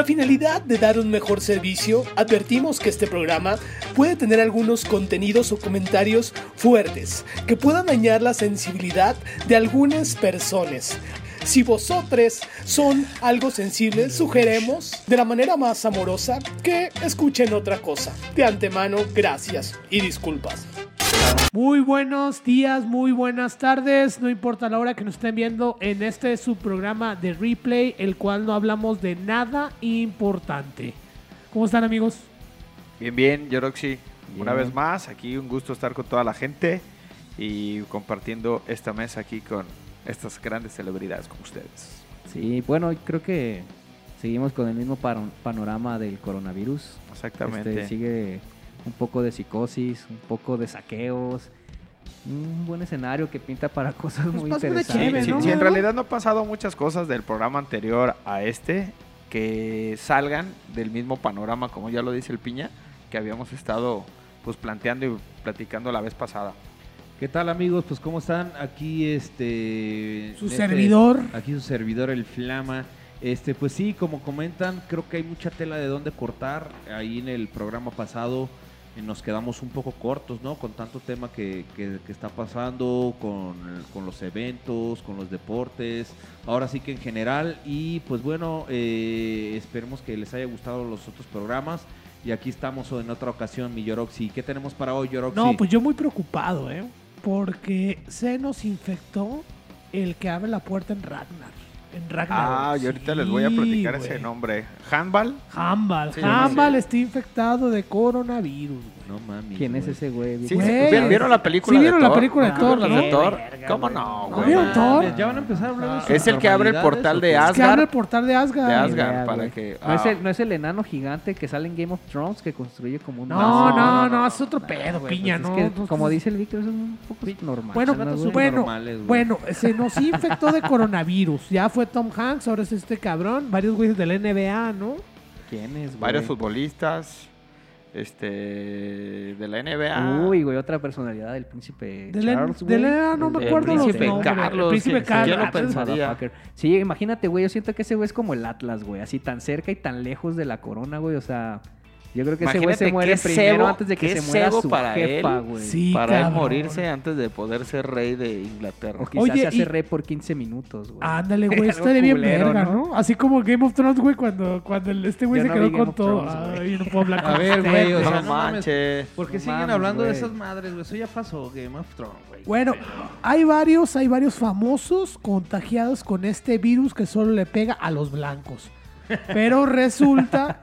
la finalidad de dar un mejor servicio, advertimos que este programa puede tener algunos contenidos o comentarios fuertes que puedan dañar la sensibilidad de algunas personas. Si vosotros son algo sensibles, sugeremos de la manera más amorosa que escuchen otra cosa. De antemano, gracias y disculpas. Muy buenos días, muy buenas tardes, no importa la hora que nos estén viendo en este su programa de replay, el cual no hablamos de nada importante. ¿Cómo están amigos? Bien, bien, Yoroxi. Una vez más, aquí un gusto estar con toda la gente y compartiendo esta mesa aquí con estas grandes celebridades como ustedes. Sí, bueno, creo que seguimos con el mismo panorama del coronavirus. Exactamente. Este, sigue un poco de psicosis, un poco de saqueos. Un buen escenario que pinta para cosas muy pasa una interesantes. en realidad no ha pasado muchas cosas del programa anterior a este que salgan del mismo panorama, como ya lo dice el Piña, que habíamos estado pues planteando y platicando la vez pasada. ¿Qué tal amigos? Pues cómo están aquí este Su este- servidor. aquí su servidor el Flama. Este pues sí, como comentan, creo que hay mucha tela de dónde cortar. Ahí en el programa pasado nos quedamos un poco cortos, ¿no? Con tanto tema que, que- que está pasando, con, con los eventos, con los deportes, ahora sí que en general. Y pues bueno, eh, esperemos que les haya gustado los otros programas. Y aquí estamos en otra ocasión, mi Yoroxi. ¿Qué tenemos para hoy, Yoroxi? No, pues yo muy preocupado, ¿eh? Porque se nos infectó el que abre la puerta en Ragnar. En Ragnar. Ah, y ahorita les voy a platicar ese nombre. Handball. Hambal. Sí, Hambal sí. está infectado de coronavirus, güey. No mami. ¿Quién es güey. ese güey? Sí, ¿Vieron la película Sí, de vieron la Thor? película de ¿No Thor, de Thor? ¿Cómo güey. no, ¿No güey? vieron Thor? Ya van a empezar a hablar de Es el que abre el portal ¿o de qué? Es que Asgard. abre el portal de Asgard. De Asgard. idea, para que- ¿No, es ah. el, ¿No es el enano gigante que sale en Game of Thrones que construye como un No, no, no, es otro pedo, güey, piña, pues ¿no? es como pues- dice el Víctor, es un poco normal. Bueno, son bueno, normales, güey. bueno, se nos infectó de coronavirus. Ya fue Tom Hanks, ahora es este cabrón. Varios güeyes de la NBA, ¿no? ¿Quién es, güey? Varios futbolistas este de la NBA. Uy, güey, otra personalidad del príncipe De la- Charles, de güey. la- no me El acuerdo los príncipe nombres. Carlos. El príncipe ¿quién- Carlos. quién lo Ah, pensaría? Sí, imagínate, güey, yo siento que ese güey es como el Atlas, güey, así tan cerca y tan lejos de la corona, güey, o sea... Yo creo que ese güey se muere primero cebo- antes de que se muera su para jefa, él. güey. Sí, para él morirse antes de poder ser rey de Inglaterra. O quizás Oye, se hace y- rey por 15 minutos, güey. Ándale, güey, está de bien culero, verga, ¿no? ¿no? Así como Game of Thrones, güey, cuando, cuando este güey se no quedó con todo. Thrones, güey. Ay, no puedo hablar con A ver, güey, o sea, no no mames. manches. ¿Por qué No siguen mames, hablando de esas madres, güey? Eso ya pasó, Game of Thrones, güey. Bueno, hay varios, hay varios famosos contagiados con este virus que solo le pega a los blancos. Pero resulta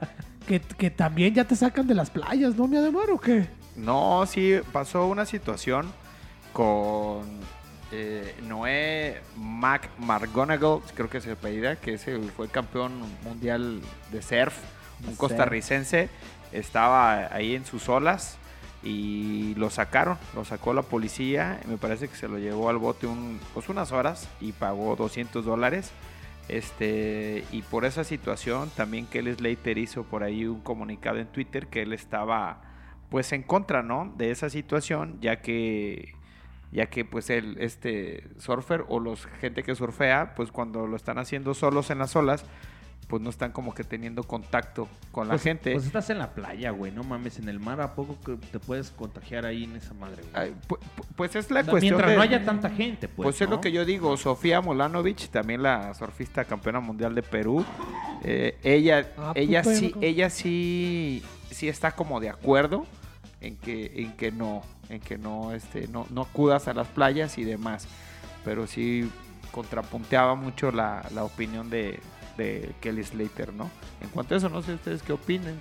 que, que también ya te sacan de las playas, ¿no, mi Ademar, o qué? No, sí, pasó una situación con eh, Noé Mac McGonagall, creo que se apellida, que fue campeón mundial de surf, un surf. costarricense. Estaba ahí en sus olas y lo sacaron, lo sacó la policía. Me parece que se lo llevó al bote un, pues unas horas y pagó 200 dólares. Este, y por esa situación también Kelly Slater hizo por ahí un comunicado en Twitter que él estaba pues en contra, ¿no? De esa situación, ya que ya que pues el este surfer o los gente que surfea, pues cuando lo están haciendo solos en las olas, pues no están como que teniendo contacto con la Pues- gente. Pues estás en la playa, güey. No mames, en el mar, ¿a poco que te puedes contagiar ahí en esa madre, güey? Ay, pu- pu- pues es la O sea, cuestión mientras de- no haya tanta gente, pues. Pues, es lo que yo digo, Sofía Molanovic, también la surfista campeona mundial de Perú, eh, ella, Ah, ella sí, ella sí, sí está como de acuerdo en que, en que no, en que no, este, no, no acudas a las playas y demás, pero sí contrapunteaba mucho la, la opinión de, de Kelly Slater, ¿no? En cuanto a eso, no sé ustedes qué opinen.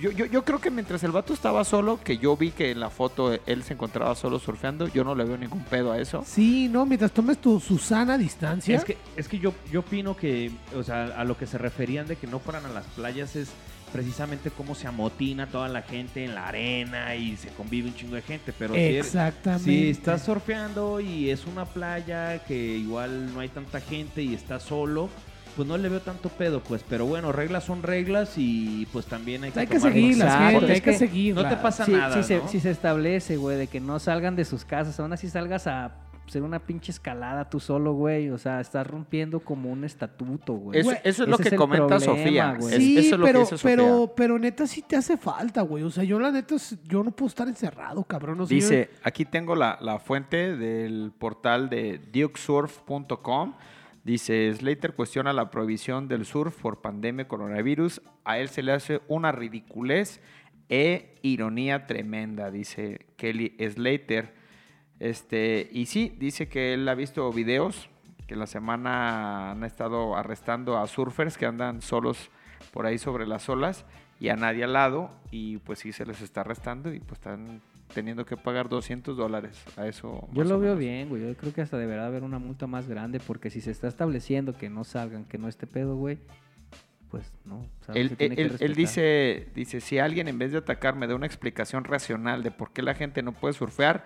Yo, yo, yo creo que mientras el vato estaba solo, que yo vi que en la foto él se encontraba solo surfeando, yo no le veo ningún pedo a eso. Sí, no, mientras tomes tu su sana distancia. Es que, es que yo, yo opino que, o sea, a lo que se referían de que no fueran a las playas es precisamente cómo se amotina toda la gente en la arena y se convive un chingo de gente. Pero si, Exactamente. si estás surfeando y es una playa que igual no hay tanta gente y estás solo, pues no le veo tanto pedo, pues. Pero bueno, reglas son reglas y pues también hay que Hay que seguirlas, gente, hay que, que seguirlas. no te pasa si, nada, si se, ¿no? si se establece, güey, de que no salgan de sus casas, aún así salgas a hacer una pinche escalada tú solo, güey. O sea, estás rompiendo como un estatuto, güey. Eso, es lo ese que es comenta problema, Sofía. güey. Es- Sí, eso es lo pero, que dice Sofía. pero, pero neta sí te hace falta, güey. O sea, yo la neta, yo no puedo estar encerrado, cabrón. O sea, yo- Dice, aquí tengo la, la fuente del portal de dukesurf.com. Dice, Slater cuestiona la prohibición del surf por pandemia coronavirus. A él se le hace una ridiculez e ironía tremenda, dice Kelly Slater. Este, y sí, dice que él ha visto videos que la semana han estado arrestando a surfers que andan solos por ahí sobre las olas y a nadie al lado y pues sí se les está arrestando y pues están teniendo que pagar 200 dólares a eso. Yo lo veo bien, güey. Yo creo que hasta deberá haber una multa más grande porque si se está estableciendo que no salgan, que no esté pedo, güey, pues no. o sea, Él, se tiene él- que él- dice, dice, si alguien en vez de atacarme da una explicación racional de por qué la gente no puede surfear,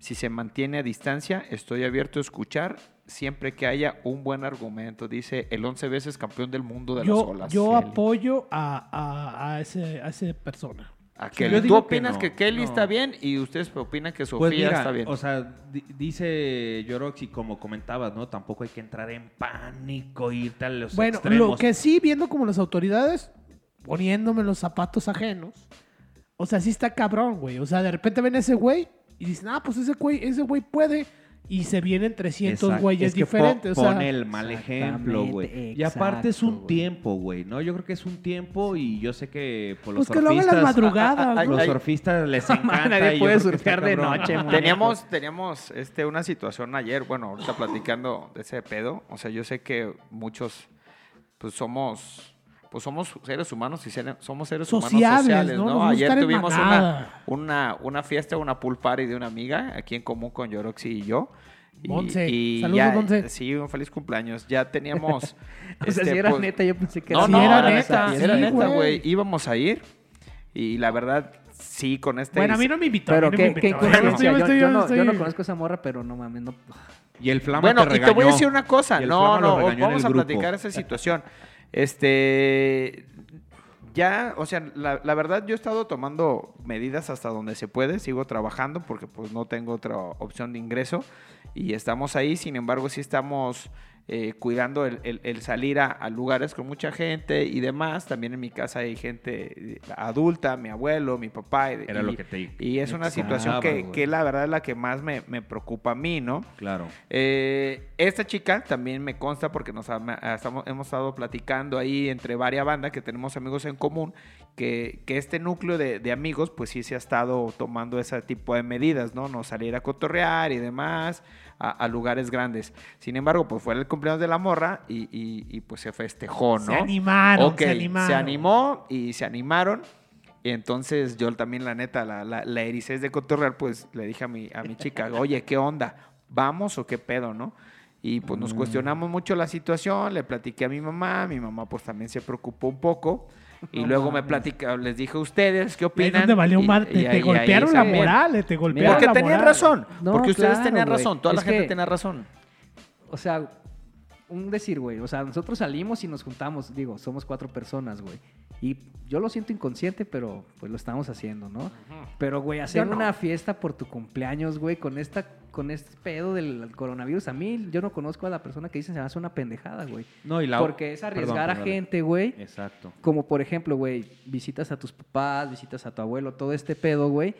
si se mantiene a distancia, estoy abierto a escuchar siempre que haya un buen argumento. Dice el 11 veces campeón del mundo de las yo, olas. yo apoyo a, a, a ese, a esa persona. A yo Kelly. ¿Tú que opinas no, que, Kelly no. está bien y ustedes opinan que Sofía Pues mira, está bien? o sea, di- dice Yorox y como comentabas, ¿no? Tampoco hay que entrar en pánico, irte a los Bueno, extremos. lo que sí, viendo como las autoridades, poniéndome los zapatos ajenos, o sea, sí está cabrón, güey. O sea, de repente ven a ese güey y dicen, ah, pues ese güey, ese güey puede. Y se vienen 300 Exacto, güeyes es que po- diferentes. o sea, pone el mal ejemplo, güey. Y aparte es un güey. tiempo, güey, ¿no? Yo creo que es un tiempo y yo sé que por los pues que lo hagan surfistas... la madrugada, ah, güey. Los surfistas les encanta. Nadie puede surfear de noche, man. Teníamos, teníamos este, una situación ayer, bueno, ahorita platicando de ese pedo. O sea, yo sé que muchos, pues somos, pues somos seres humanos y ser- somos seres humanos Sociables, sociales, ¿no? ¿no? Nos Ayer tuvimos una, una, una fiesta, una pool party de una amiga aquí en común con Yoroxi y yo. Y, Monse. y Saludos, ya- Monse. Sí, un feliz cumpleaños. Ya teníamos. O sea, este, si era pues, neta, yo pensé que no, era no, Sí, era, era neta, neta, era sí, neta, güey. Íbamos a ir y la verdad, sí, con este... Bueno, a mí no me invitó. a Pero qué, qué. Yo no, conozco a esa morra, pero no mames, no. Y el flama Bueno, te y te voy a decir una cosa. No, no, vamos a grupo. platicar esa situación. Este. Ya, o sea, la, verdad yo he estado tomando medidas hasta donde se puede, sigo trabajando porque pues no tengo otra opción de ingreso y estamos ahí, sin embargo sí estamos eh, cuidando el, el- el salir a, a lugares con mucha gente y demás, también en mi casa hay gente eh, adulta, mi abuelo, mi papá. Y, Era lo que te y es una situación que, la verdad es la que más me, me preocupa a mí, ¿no? Claro. Eh, esta chica también me consta porque nos ha- estamos, hemos estado platicando ahí entre varias bandas que tenemos amigos en común, que, que este núcleo de, de amigos pues sí se ha estado tomando ese tipo de medidas, ¿no? No salir a cotorrear y demás a, a lugares grandes. Sin embargo, pues fue el cumpleaños de la morra y, y- y, pues se festejó, ¿no? Se animaron, Ok, se animaron. se animó y se animaron. Y entonces yo también, la neta, la, la, la ericés de cotorrear, pues le dije a mi, a mi chica, oye, ¿qué onda? ¿Vamos o qué pedo, no? Y pues Mm. nos cuestionamos mucho la situación, le platiqué a mi mamá, mi mamá pues también se preocupó un poco. Y No luego me platica, les dije a ustedes, ¿qué Ahí opinan? donde valió Y- mal, y te, te ahí- ahí golpearon la moral, eh, te golpearon Porque la tenían moral. razón, No, porque ustedes claro, tenían razón, toda la gente que- tenía razón. O sea, un decir, güey. O sea, nosotros salimos y nos juntamos. Digo, somos cuatro personas, güey. Y yo lo siento inconsciente, pero pues lo estamos haciendo, ¿no? Pero, güey, hacer no. una fiesta por tu cumpleaños, güey, con esta con este pedo del coronavirus. A mí, yo no conozco a la persona que dice se me hace una pendejada, güey. No, y la... Porque es Perdón, arriesgar a perdón. gente, güey. Exacto. Como por ejemplo, güey, visitas a tus papás, visitas a tu abuelo, todo este pedo, güey.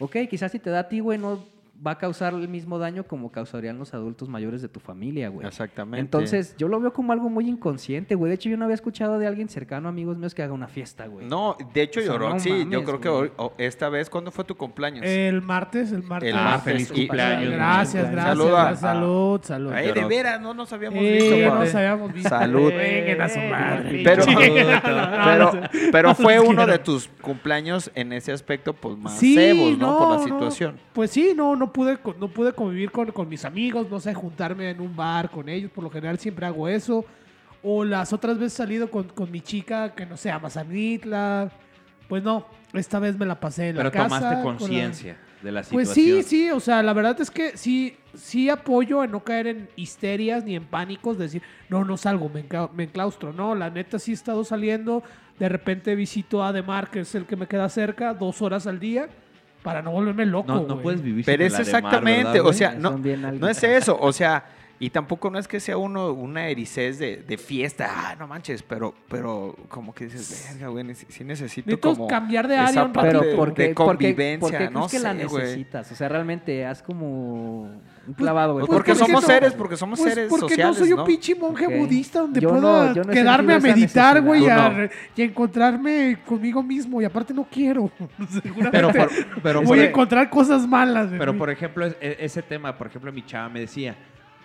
Ok, quizás si te da a ti, güey, no va a causar el mismo daño como causarían los adultos mayores de tu familia, güey. Exactamente. Entonces, yo lo veo como algo muy inconsciente, güey. De hecho, yo no había escuchado de alguien cercano, amigos míos, que haga una fiesta, güey. No, de hecho, O sea, yo, no sí, yo creo que hoy- esta vez, ¿cuándo fue tu cumpleaños? El martes, el martes. El Ah, martes. feliz Y- cumpleaños. Gracias, gracias. Salud a- gracias, salud, salud. Ay, de veras, no nos habíamos Eh, visto. papá. nos habíamos visto. Salud. Vengan a su madre. Pero, pero, pero fue uno de tus cumpleaños en ese aspecto, pues más Sí, cebos, ¿no? Por la no. situación. Pues sí, no, no pude, co- no pude convivir con, con mis amigos, no sé, juntarme en un bar con ellos. Por lo general siempre hago eso. O las otras veces he salido con, con mi chica, que no sé, a Mazanitla. Pues no, esta vez me la pasé en Pero la casa. tomaste con la- conciencia de la situación. Pues sí, sí, o sea, la verdad es que sí, sí apoyo en no caer en histerias ni en pánicos, de decir, no, no salgo, me, encla- me enclaustro. No, la neta sí he estado saliendo, de repente visito a Ademar, que es el que me queda cerca, dos horas al día, para no volverme loco, No, no güey. puedes vivir Pero sin es el exactamente, ¿verdad, o sea, no, no es eso, o sea, y tampoco no es que sea uno una ericez de, de fiesta, ah, no manches, pero, pero como que dices, verga, güey, sí necesito Necesito como cambiar de esa área un parte Pero ratito. de- ¿por qué, de por qué- convivencia, por qué no crees que la sé, güey. necesitas? O sea, realmente haz como clavado, güey. Pues porque Pues porque somos no- seres, porque somos Pues seres porque sociales, no soy un ¿no? pinche monje budista donde Yo pueda no quedarme a meditar, güey, y, encontrarme conmigo mismo. Y aparte no quiero. Seguramente Pero por, pero voy por- a encontrar cosas malas. de Pero por ejemplo, es- e- ese tema, por ejemplo, mi chava me decía,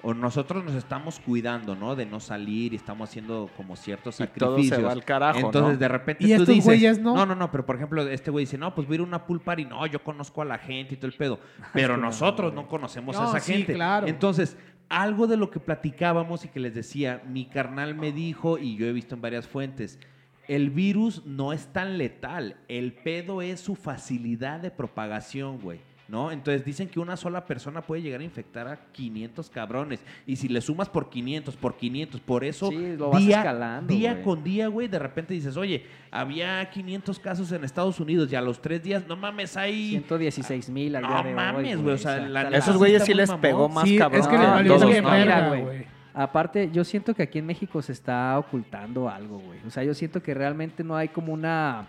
o nosotros nos estamos cuidando, ¿no? De no salir y estamos haciendo como ciertos Y todo se sacrificios. va al carajo, Entonces, ¿no? de repente ¿Y tú estos dices, güeyes no? no, no, no, pero por ejemplo, este güey dice, no, pues voy a ir a una pool party. No, yo conozco a la gente y todo el pedo. Pero nosotros güey. no conocemos No, a esa sí, gente. claro. Entonces, algo de lo que platicábamos y que les decía, mi carnal me dijo, y yo he visto en varias fuentes, el virus no es tan letal. El pedo es su facilidad de propagación, güey. ¿No? Entonces dicen que una sola persona puede llegar a infectar a 500 cabrones. Y si le sumas por 500, por 500, por eso Sí, lo vas día, escalando, día con día, güey, de repente dices, oye, había 500 casos en Estados Unidos y a los tres días, no mames, hay... 116 mil al No día de hoy, mames, güey, o sea, la- Esos güeyes sí les mamón. pegó más Sí, cabrón. es que No, les valió güey. Aparte, yo siento que aquí en México se está ocultando algo, güey. O sea, yo siento que realmente no hay como una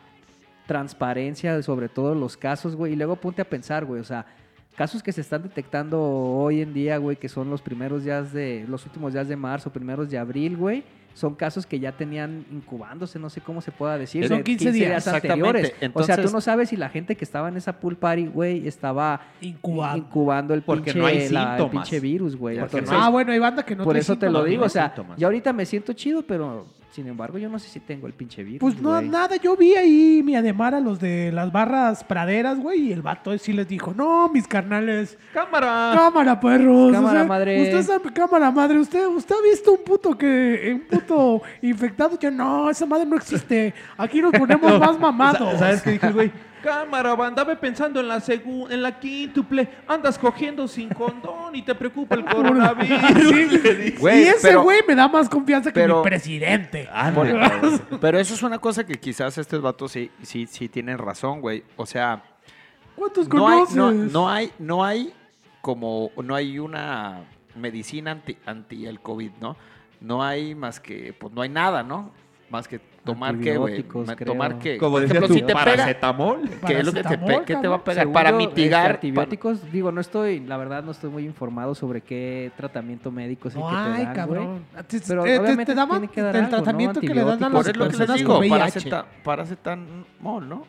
transparencia sobre todos los casos, güey. Y luego ponte a pensar, güey. O sea, casos que se están detectando hoy en día, güey, que son los primeros días de, los últimos días de marzo, primeros de abril, güey. Son casos que ya tenían incubándose, no sé cómo se pueda decir. Son de 15 días. Anteriores. o sea, tú Entonces- no sabes si la gente que estaba en esa pool party, güey, estaba incubando el Porque pinche, no hay la- el pinche virus, güey. Entonces, no Ah, bueno, hay banda que no por eso te lo digo, o sea, síntomas. yo ahorita me siento chido, pero sin embargo yo no sé si tengo el pinche virus. Pues no, güey. nada, yo vi ahí mi Ademar a los de las barras praderas, güey, y el vato sí les dijo, no, mis carnales, ¡Cámara! cámara, perros. Cámara, madre. Usted sabe, cámara, madre, usted, usted ha visto un puto que, un puto infectado, yo, no, esa madre no existe, aquí nos ponemos más mamados. ¿Sabes qué dijo güey? Cámara, banda, ve pensando en la segu- en la quíntuple. Andas cogiendo sin condón y te preocupa el coronavirus. Sí, le dice. Güey, y ese pero- güey me da más confianza que pero- mi presidente. Ándale, cabrón. Pero eso es una cosa que quizás estos vatos sí, sí, sí tienen razón, güey. O sea, ¿Cuántos no hay, conoces? no, no hay, no hay como, no hay una medicina anti, anti el COVID, ¿no? No hay más que, pues no hay nada, ¿no? Más que tomar qué, güey. Tomar qué. Como Por decías ejemplo, tú, si te pega, paracetamol. ¿qué es lo que te, pe- Paracetamol, qué te va a pegar? Según Para yo, mitigar. este, antibióticos, digo, no estoy, la verdad no estoy muy informado sobre qué tratamiento médico es el No que te dan, cabrón. güey. Te, Pero te- te- obviamente te daban tiene que dar el algo, ¿no? tratamiento que le dan a las Por eso es lo que personas les digo, con VIH. paraceta, paracetamol, ¿no?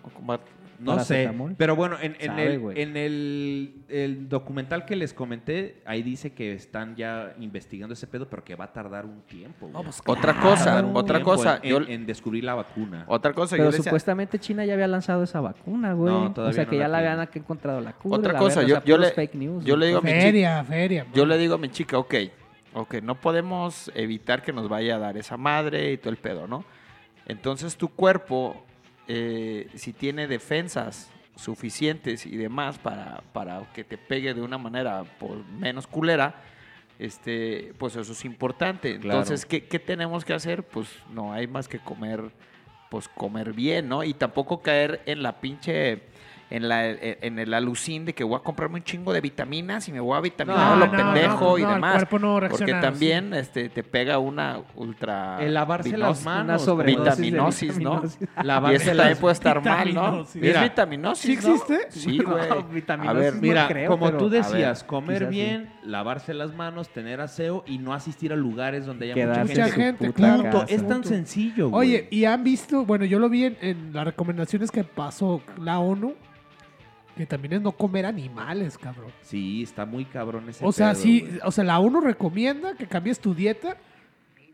No sé, pero bueno, en, en Sabe, el, güey. en el, el documental que les comenté, ahí dice que están ya investigando ese pedo, pero que va a tardar un tiempo. No, pues, Otra claro. cosa, otra cosa. En, yo- en- en descubrir la vacuna. otra cosa, yo Pero decía- supuestamente China ya había lanzado esa vacuna, güey. No, o sea, no que la ya la habían que encontrado la cura. Otra la cosa, yo- o sea, yo puros le- fake news, yo le digo a mi Feria, feria. Yo le digo a mi chica, ok, ok, no podemos evitar que nos vaya a dar esa madre y todo el pedo, ¿no? Entonces tu cuerpo, eh, si tiene defensas suficientes y demás para, para que te pegue de una manera por menos culera, este, pues eso es importante. Claro. Entonces, ¿qué, qué tenemos que hacer? Pues no hay más que comer, pues comer bien, ¿no? Y tampoco caer en la pinche, en, la, en el alucín de que voy a comprarme un chingo de vitaminas y me voy a vitaminar No, lo no, pendejo no, y el demás. cuerpo porque también este, te pega una ultra... El lavarse las manos. de Vitaminosis, ¿no? vitaminosis. Y Lavarse eso también puede estar mal, ¿no? Vitaminosis. ¿Es Mira, vitaminosis, ¿sí no? existe? Sí, güey. vitaminosis A ver, no Mira, creo, como pero- tú a decías, ver, comer sí. bien, lavarse las manos, tener aseo y no asistir a lugares donde haya mucha Quedarse gente. Mucha gente, claro. Es tan Punto. sencillo, güey. Oye, y han visto, bueno, yo lo vi en, en las recomendaciones que pasó la ONU, que también es no comer animales, cabrón. Sí, está muy cabrón ese O sea, pedo, sí, güey. o sea, la ONU recomienda que cambies tu dieta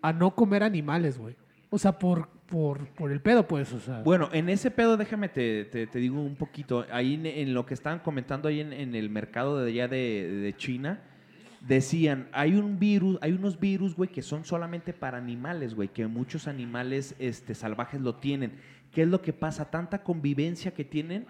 a no comer animales, güey. O sea, por, por, por el pedo, pues, o sea. Bueno, en ese pedo, déjame te, te- te digo un poquito. Ahí en, en lo que estaban comentando ahí en, en el mercado de allá de, de China, decían, hay un virus, hay unos virus, güey, que son solamente para animales, güey, que muchos animales este, salvajes lo tienen. ¿Qué es lo que pasa? Tanta convivencia que tienen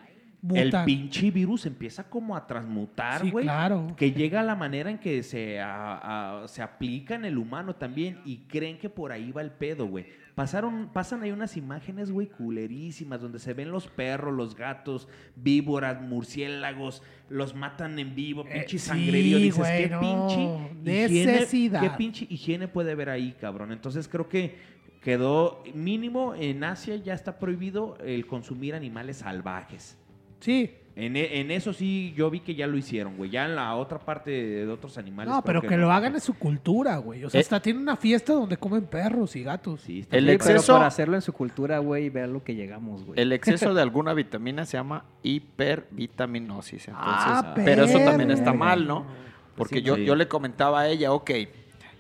el pinche virus empieza como a transmutar, Sí, güey. claro. Que llega a la manera en que se, a- a- se aplica en el humano también y creen que por ahí va el pedo, güey. Pasaron, pasan ahí unas imágenes, güey, culerísimas, donde se ven los perros, los gatos, víboras, murciélagos, los matan en vivo, Eh, pinche sí, sangrerío. Dices, güey, ¿qué no. pinche higiene- Necesidad. ¿Qué pinche higiene puede haber ahí, cabrón? Entonces creo que quedó mínimo en Asia ya está prohibido el consumir animales salvajes. Sí. En, e- en eso sí, yo vi que ya lo hicieron, güey. Ya en la otra parte de otros animales. No, pero que, lo no. hagan es su cultura, güey. O sea, Eh. hasta tienen una fiesta donde comen perros y gatos. Sí, está El bien. pero exceso- para hacerlo en su cultura, güey, ver lo que llegamos, güey. El exceso de alguna vitamina se llama hipervitaminosis. Entonces, Ah, pero eso también está mal, ¿no? Porque Sí, yo, sí. yo le comentaba a ella, ok,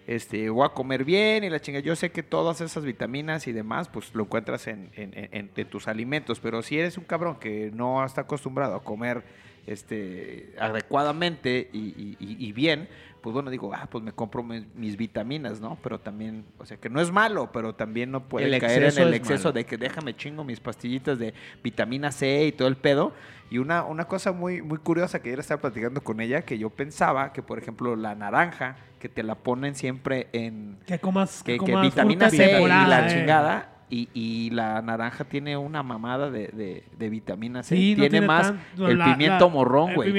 este, voy a comer bien y la chinga. Yo sé que todas esas vitaminas y demás, pues lo encuentras en, en- en- en tus alimentos. Pero si eres un cabrón que no está acostumbrado a comer este, adecuadamente y, bien, pues bueno, digo, ah, pues me compro mis, mis vitaminas, ¿no? Pero también, o sea, que no es malo, pero también no puede El caer en el es exceso malo. de que déjame chingo mis pastillitas de vitamina C y todo el pedo. Y una, una cosa muy, muy curiosa que ayer estaba platicando con ella, que yo pensaba que, por ejemplo, la naranja, que te la ponen siempre en Que comas, que, que comas vitamina C y la eh. chingada. Y, y la naranja tiene una mamada de, de- de vitamina C. Sí, no tiene, más el la- pimiento la- morrón, el güey.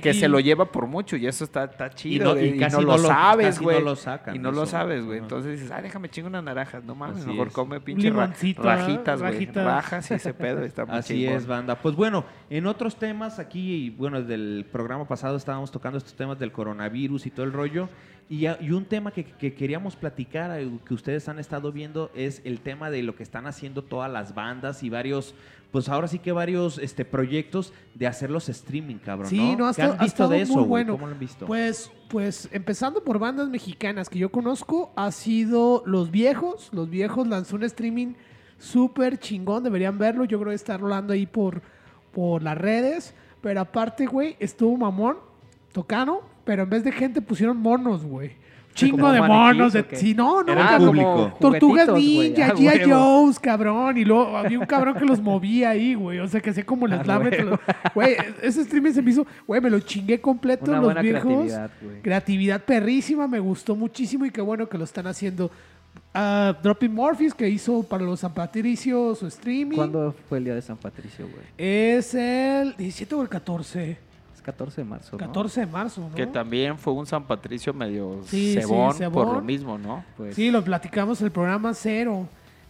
Que y- se lo lleva por mucho y eso está, está chido. no- y y casi no, no lo sabes, casi no güey. lo sacan, y no lo sabes, güey. Entonces dices, ay, déjame chingo unas naranjas. No mames, mejor es. come pinche ra- rajitas, güey. Rajas y ese pedo. Está muy Así chingón. es, banda. Pues bueno, en otros temas aquí, bueno, del programa pasado estábamos tocando estos temas del coronavirus y todo el rollo. Y, un tema que, que queríamos platicar, eh, que ustedes han estado viendo, es el tema de lo que están haciendo todas las bandas y varios, pues ahora sí que varios este, proyectos de hacerlos streaming, cabrón. Sí, no, ha ¿Qué estado- han ha visto de eso, muy bueno. ¿Cómo lo han visto? Pues, pues empezando por bandas mexicanas que yo conozco, ha sido Los Viejos. Los Viejos lanzó un streaming súper chingón, deberían verlo. Yo creo que está rolando ahí por, por las redes. Pero aparte, güey, estuvo mamón, tocano, pero en vez de gente pusieron monos, güey. Chingo ¿Como de monos. De, sí, no, no, Era público. Tortugas Ninja, G.I. huevo. Joe's, cabrón. Y luego había un cabrón que los movía ahí, güey. O sea, que hacía como el A slam. entre huevo. los- Güey, ese streaming se me hizo... Güey, me lo chingué completo. Una los buena viejos. creatividad, güey. Creatividad perrísima, me gustó muchísimo y qué bueno que lo están haciendo. Ah, Dropping Morphis, que hizo para los San Patricio su streaming. ¿Cuándo fue el día de San Patricio, güey? Es el 17 o el 14. Es 14 de marzo, ¿no? 14 de marzo, ¿no? Que también fue un San Patricio medio Sí, sí, cebón, por lo mismo, ¿no? Pues, Sí, lo platicamos en el programa cero.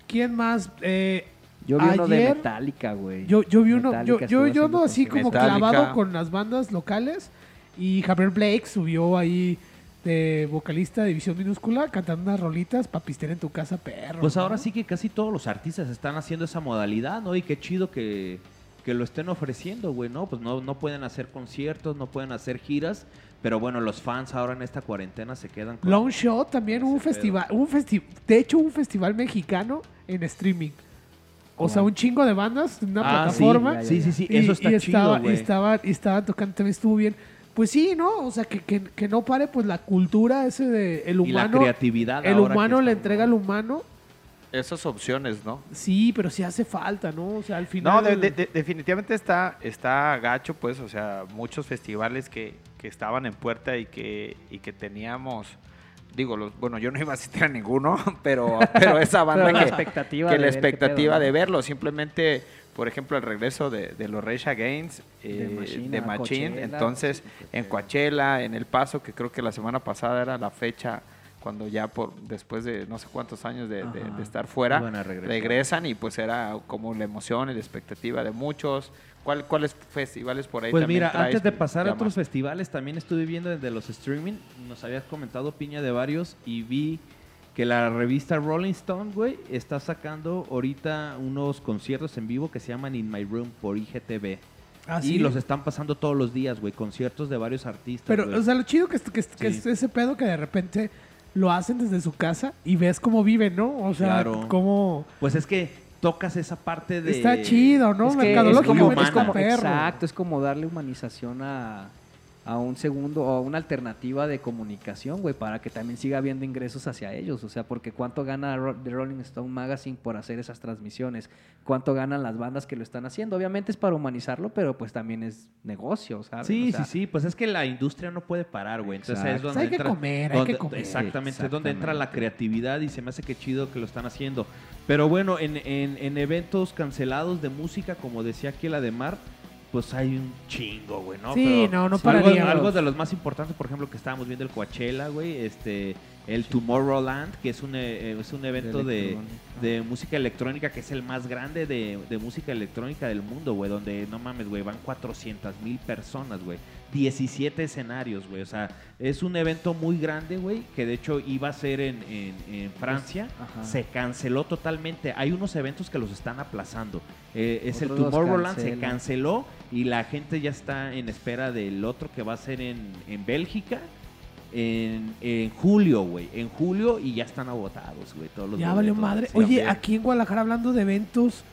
¿Quién más? Eh, Yo vi uno de Metallica, güey. Yo, yo vi uno, yo, Metallica yo, yo así como Metallica. clavado con las bandas locales y Javier Blake subió ahí de vocalista de División Minúscula cantando unas rolitas para pistear en tu casa, perro. Pues ¿no? ahora sí que casi todos los artistas están haciendo esa modalidad, ¿no? Y qué chido que, que lo estén ofreciendo, güey, ¿no? Pues no, no pueden hacer conciertos, no pueden hacer giras, pero bueno, los fans ahora en esta cuarentena se quedan con... Long Shot también hubo un festival, un festi de hecho un festival mexicano en streaming. O sea, un chingo de bandas en una Ah, plataforma. Sí, sí, sí, Y- eso está y chido, estaba, güey. Y estaba, y estaba tocando, también estuvo bien. Pues sí, ¿no? O sea, que, que, que no pare pues la cultura ese de el Y la humano. creatividad el ahora que humano le entrega al humano. Esas opciones, ¿no? Sí, pero sí hace falta, ¿no? O sea, al final. No, de- de- de- definitivamente está, está gacho, pues, o sea, muchos festivales que, que estaban en puerta y que, y que teníamos, digo, los, bueno, yo no iba a asistir a ninguno, pero, pero esa banda Pero la que, expectativa que de la expectativa pedo, de verlo, simplemente, por ejemplo, el regreso de, de los Rage Against, De eh, Machine de a Machine, Coachella. entonces, en Coachella, en El Paso, que creo que la semana pasada era la fecha cuando ya por después de no sé cuántos años de, de- de estar fuera, a regresan y pues era como la emoción y la expectativa de muchos. ¿Cuál, ¿Cuáles festivales por ahí Pues también mira, traes, antes de pasar a Llama? otros festivales, también estuve viendo desde los streaming, nos habías comentado piña de varios y vi que la revista Rolling Stone, güey, está sacando ahorita unos conciertos en vivo que se llaman In My Room por IGTV. Ah, y sí. los están pasando todos los días, güey, conciertos de varios artistas. Pero, güey. o sea, lo chido que, es- que, es- que Sí. es ese pedo que de repente lo hacen desde su casa y ves cómo viven, ¿no? O sea, Claro. cómo. pues es que tocas esa parte de... Está chido, ¿no? Es que es Mercadológicamente como, es como- perro. exacto, es como darle humanización a, a un segundo o a una alternativa de comunicación, güey, para que también siga habiendo ingresos hacia ellos. O sea, porque cuánto gana The Rolling Stone Magazine por hacer esas transmisiones, cuánto ganan las bandas que lo están haciendo. Obviamente es para humanizarlo, pero pues también es negocio, ¿sabes? Sí, O sea, sí, sí, pues es que la industria no puede parar, güey. Entonces es donde Hay que entra, comer, hay que comer. Exactamente, es donde entra la creatividad y se me hace que chido que lo están haciendo. Pero bueno, en, en- en eventos cancelados de música, como decía aquí la de Mar, pues hay un chingo, güey, ¿no? Sí, Pero no, no algo, pararíamos. algo de los más importantes, por ejemplo, que estábamos viendo el Coachella, güey, este, el Tomorrowland, que es un, eh, es un evento de, de música electrónica que es el más grande de, de música electrónica del mundo, güey, donde no mames, güey, van 400 mil personas, güey. 17 escenarios, güey. O sea, es un evento muy grande, güey, que de hecho iba a ser en, en- en Francia. Se canceló totalmente. Hay unos eventos que los están aplazando. Eh, es el Tomorrowland, se canceló y la gente ya está en espera del otro que va a ser en, en Bélgica. En, en julio, güey. En julio y ya están agotados, güey. Todos los Ya valió madre. Oye, aquí en Guadalajara hablando de eventos,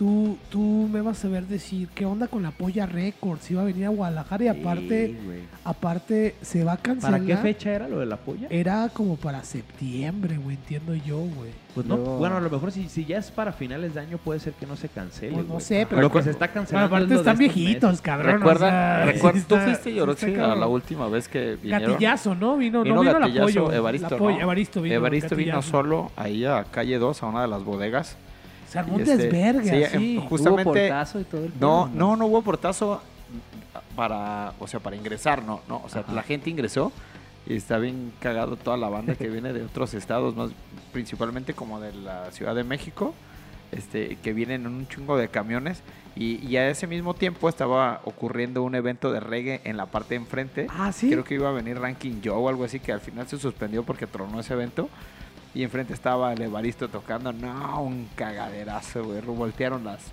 tú, tú me vas a ver decir, ¿qué onda con la Polla Records? Iba a venir a Guadalajara y aparte, Sí, aparte se va a cancelar. ¿Para qué fecha era lo de la polla? Era como para septiembre, güey, entiendo yo, güey. Pues no, bueno, a lo mejor si, si ya es para finales de año puede ser que no se cancele. Pues no sé, pero- lo que se está Bueno, cancelando. aparte es están viejitos, meses. cabrón. Recuerda, o sea, recuerda- tú fuiste, Yorochi, a la última vez que vinieron. Gatillazo, ¿no? Vino, Vino no vino apoyo. Evaristo, el apoyo, ¿no? Evaristo vino. Evaristo vino solo ahí a calle 2, a una de las bodegas. Se armó un este, desvergue, sí, así. em, Hubo justamente- portazo y todo el No, no, no hubo portazo para, o sea, para ingresar, no, no, o sea, Ajá. la gente ingresó y está bien cagado toda la banda que viene de otros estados, más principalmente como de la Ciudad de México, este, que vienen en un chingo de camiones y, y a ese mismo tiempo estaba ocurriendo un evento de reggae en la parte de enfrente. Ah, sí. Creo que iba a venir Ranking Joe o algo así, que al final se suspendió porque tronó ese evento. Y enfrente estaba el Evaristo tocando. No, un cagaderazo, güey. Voltearon las,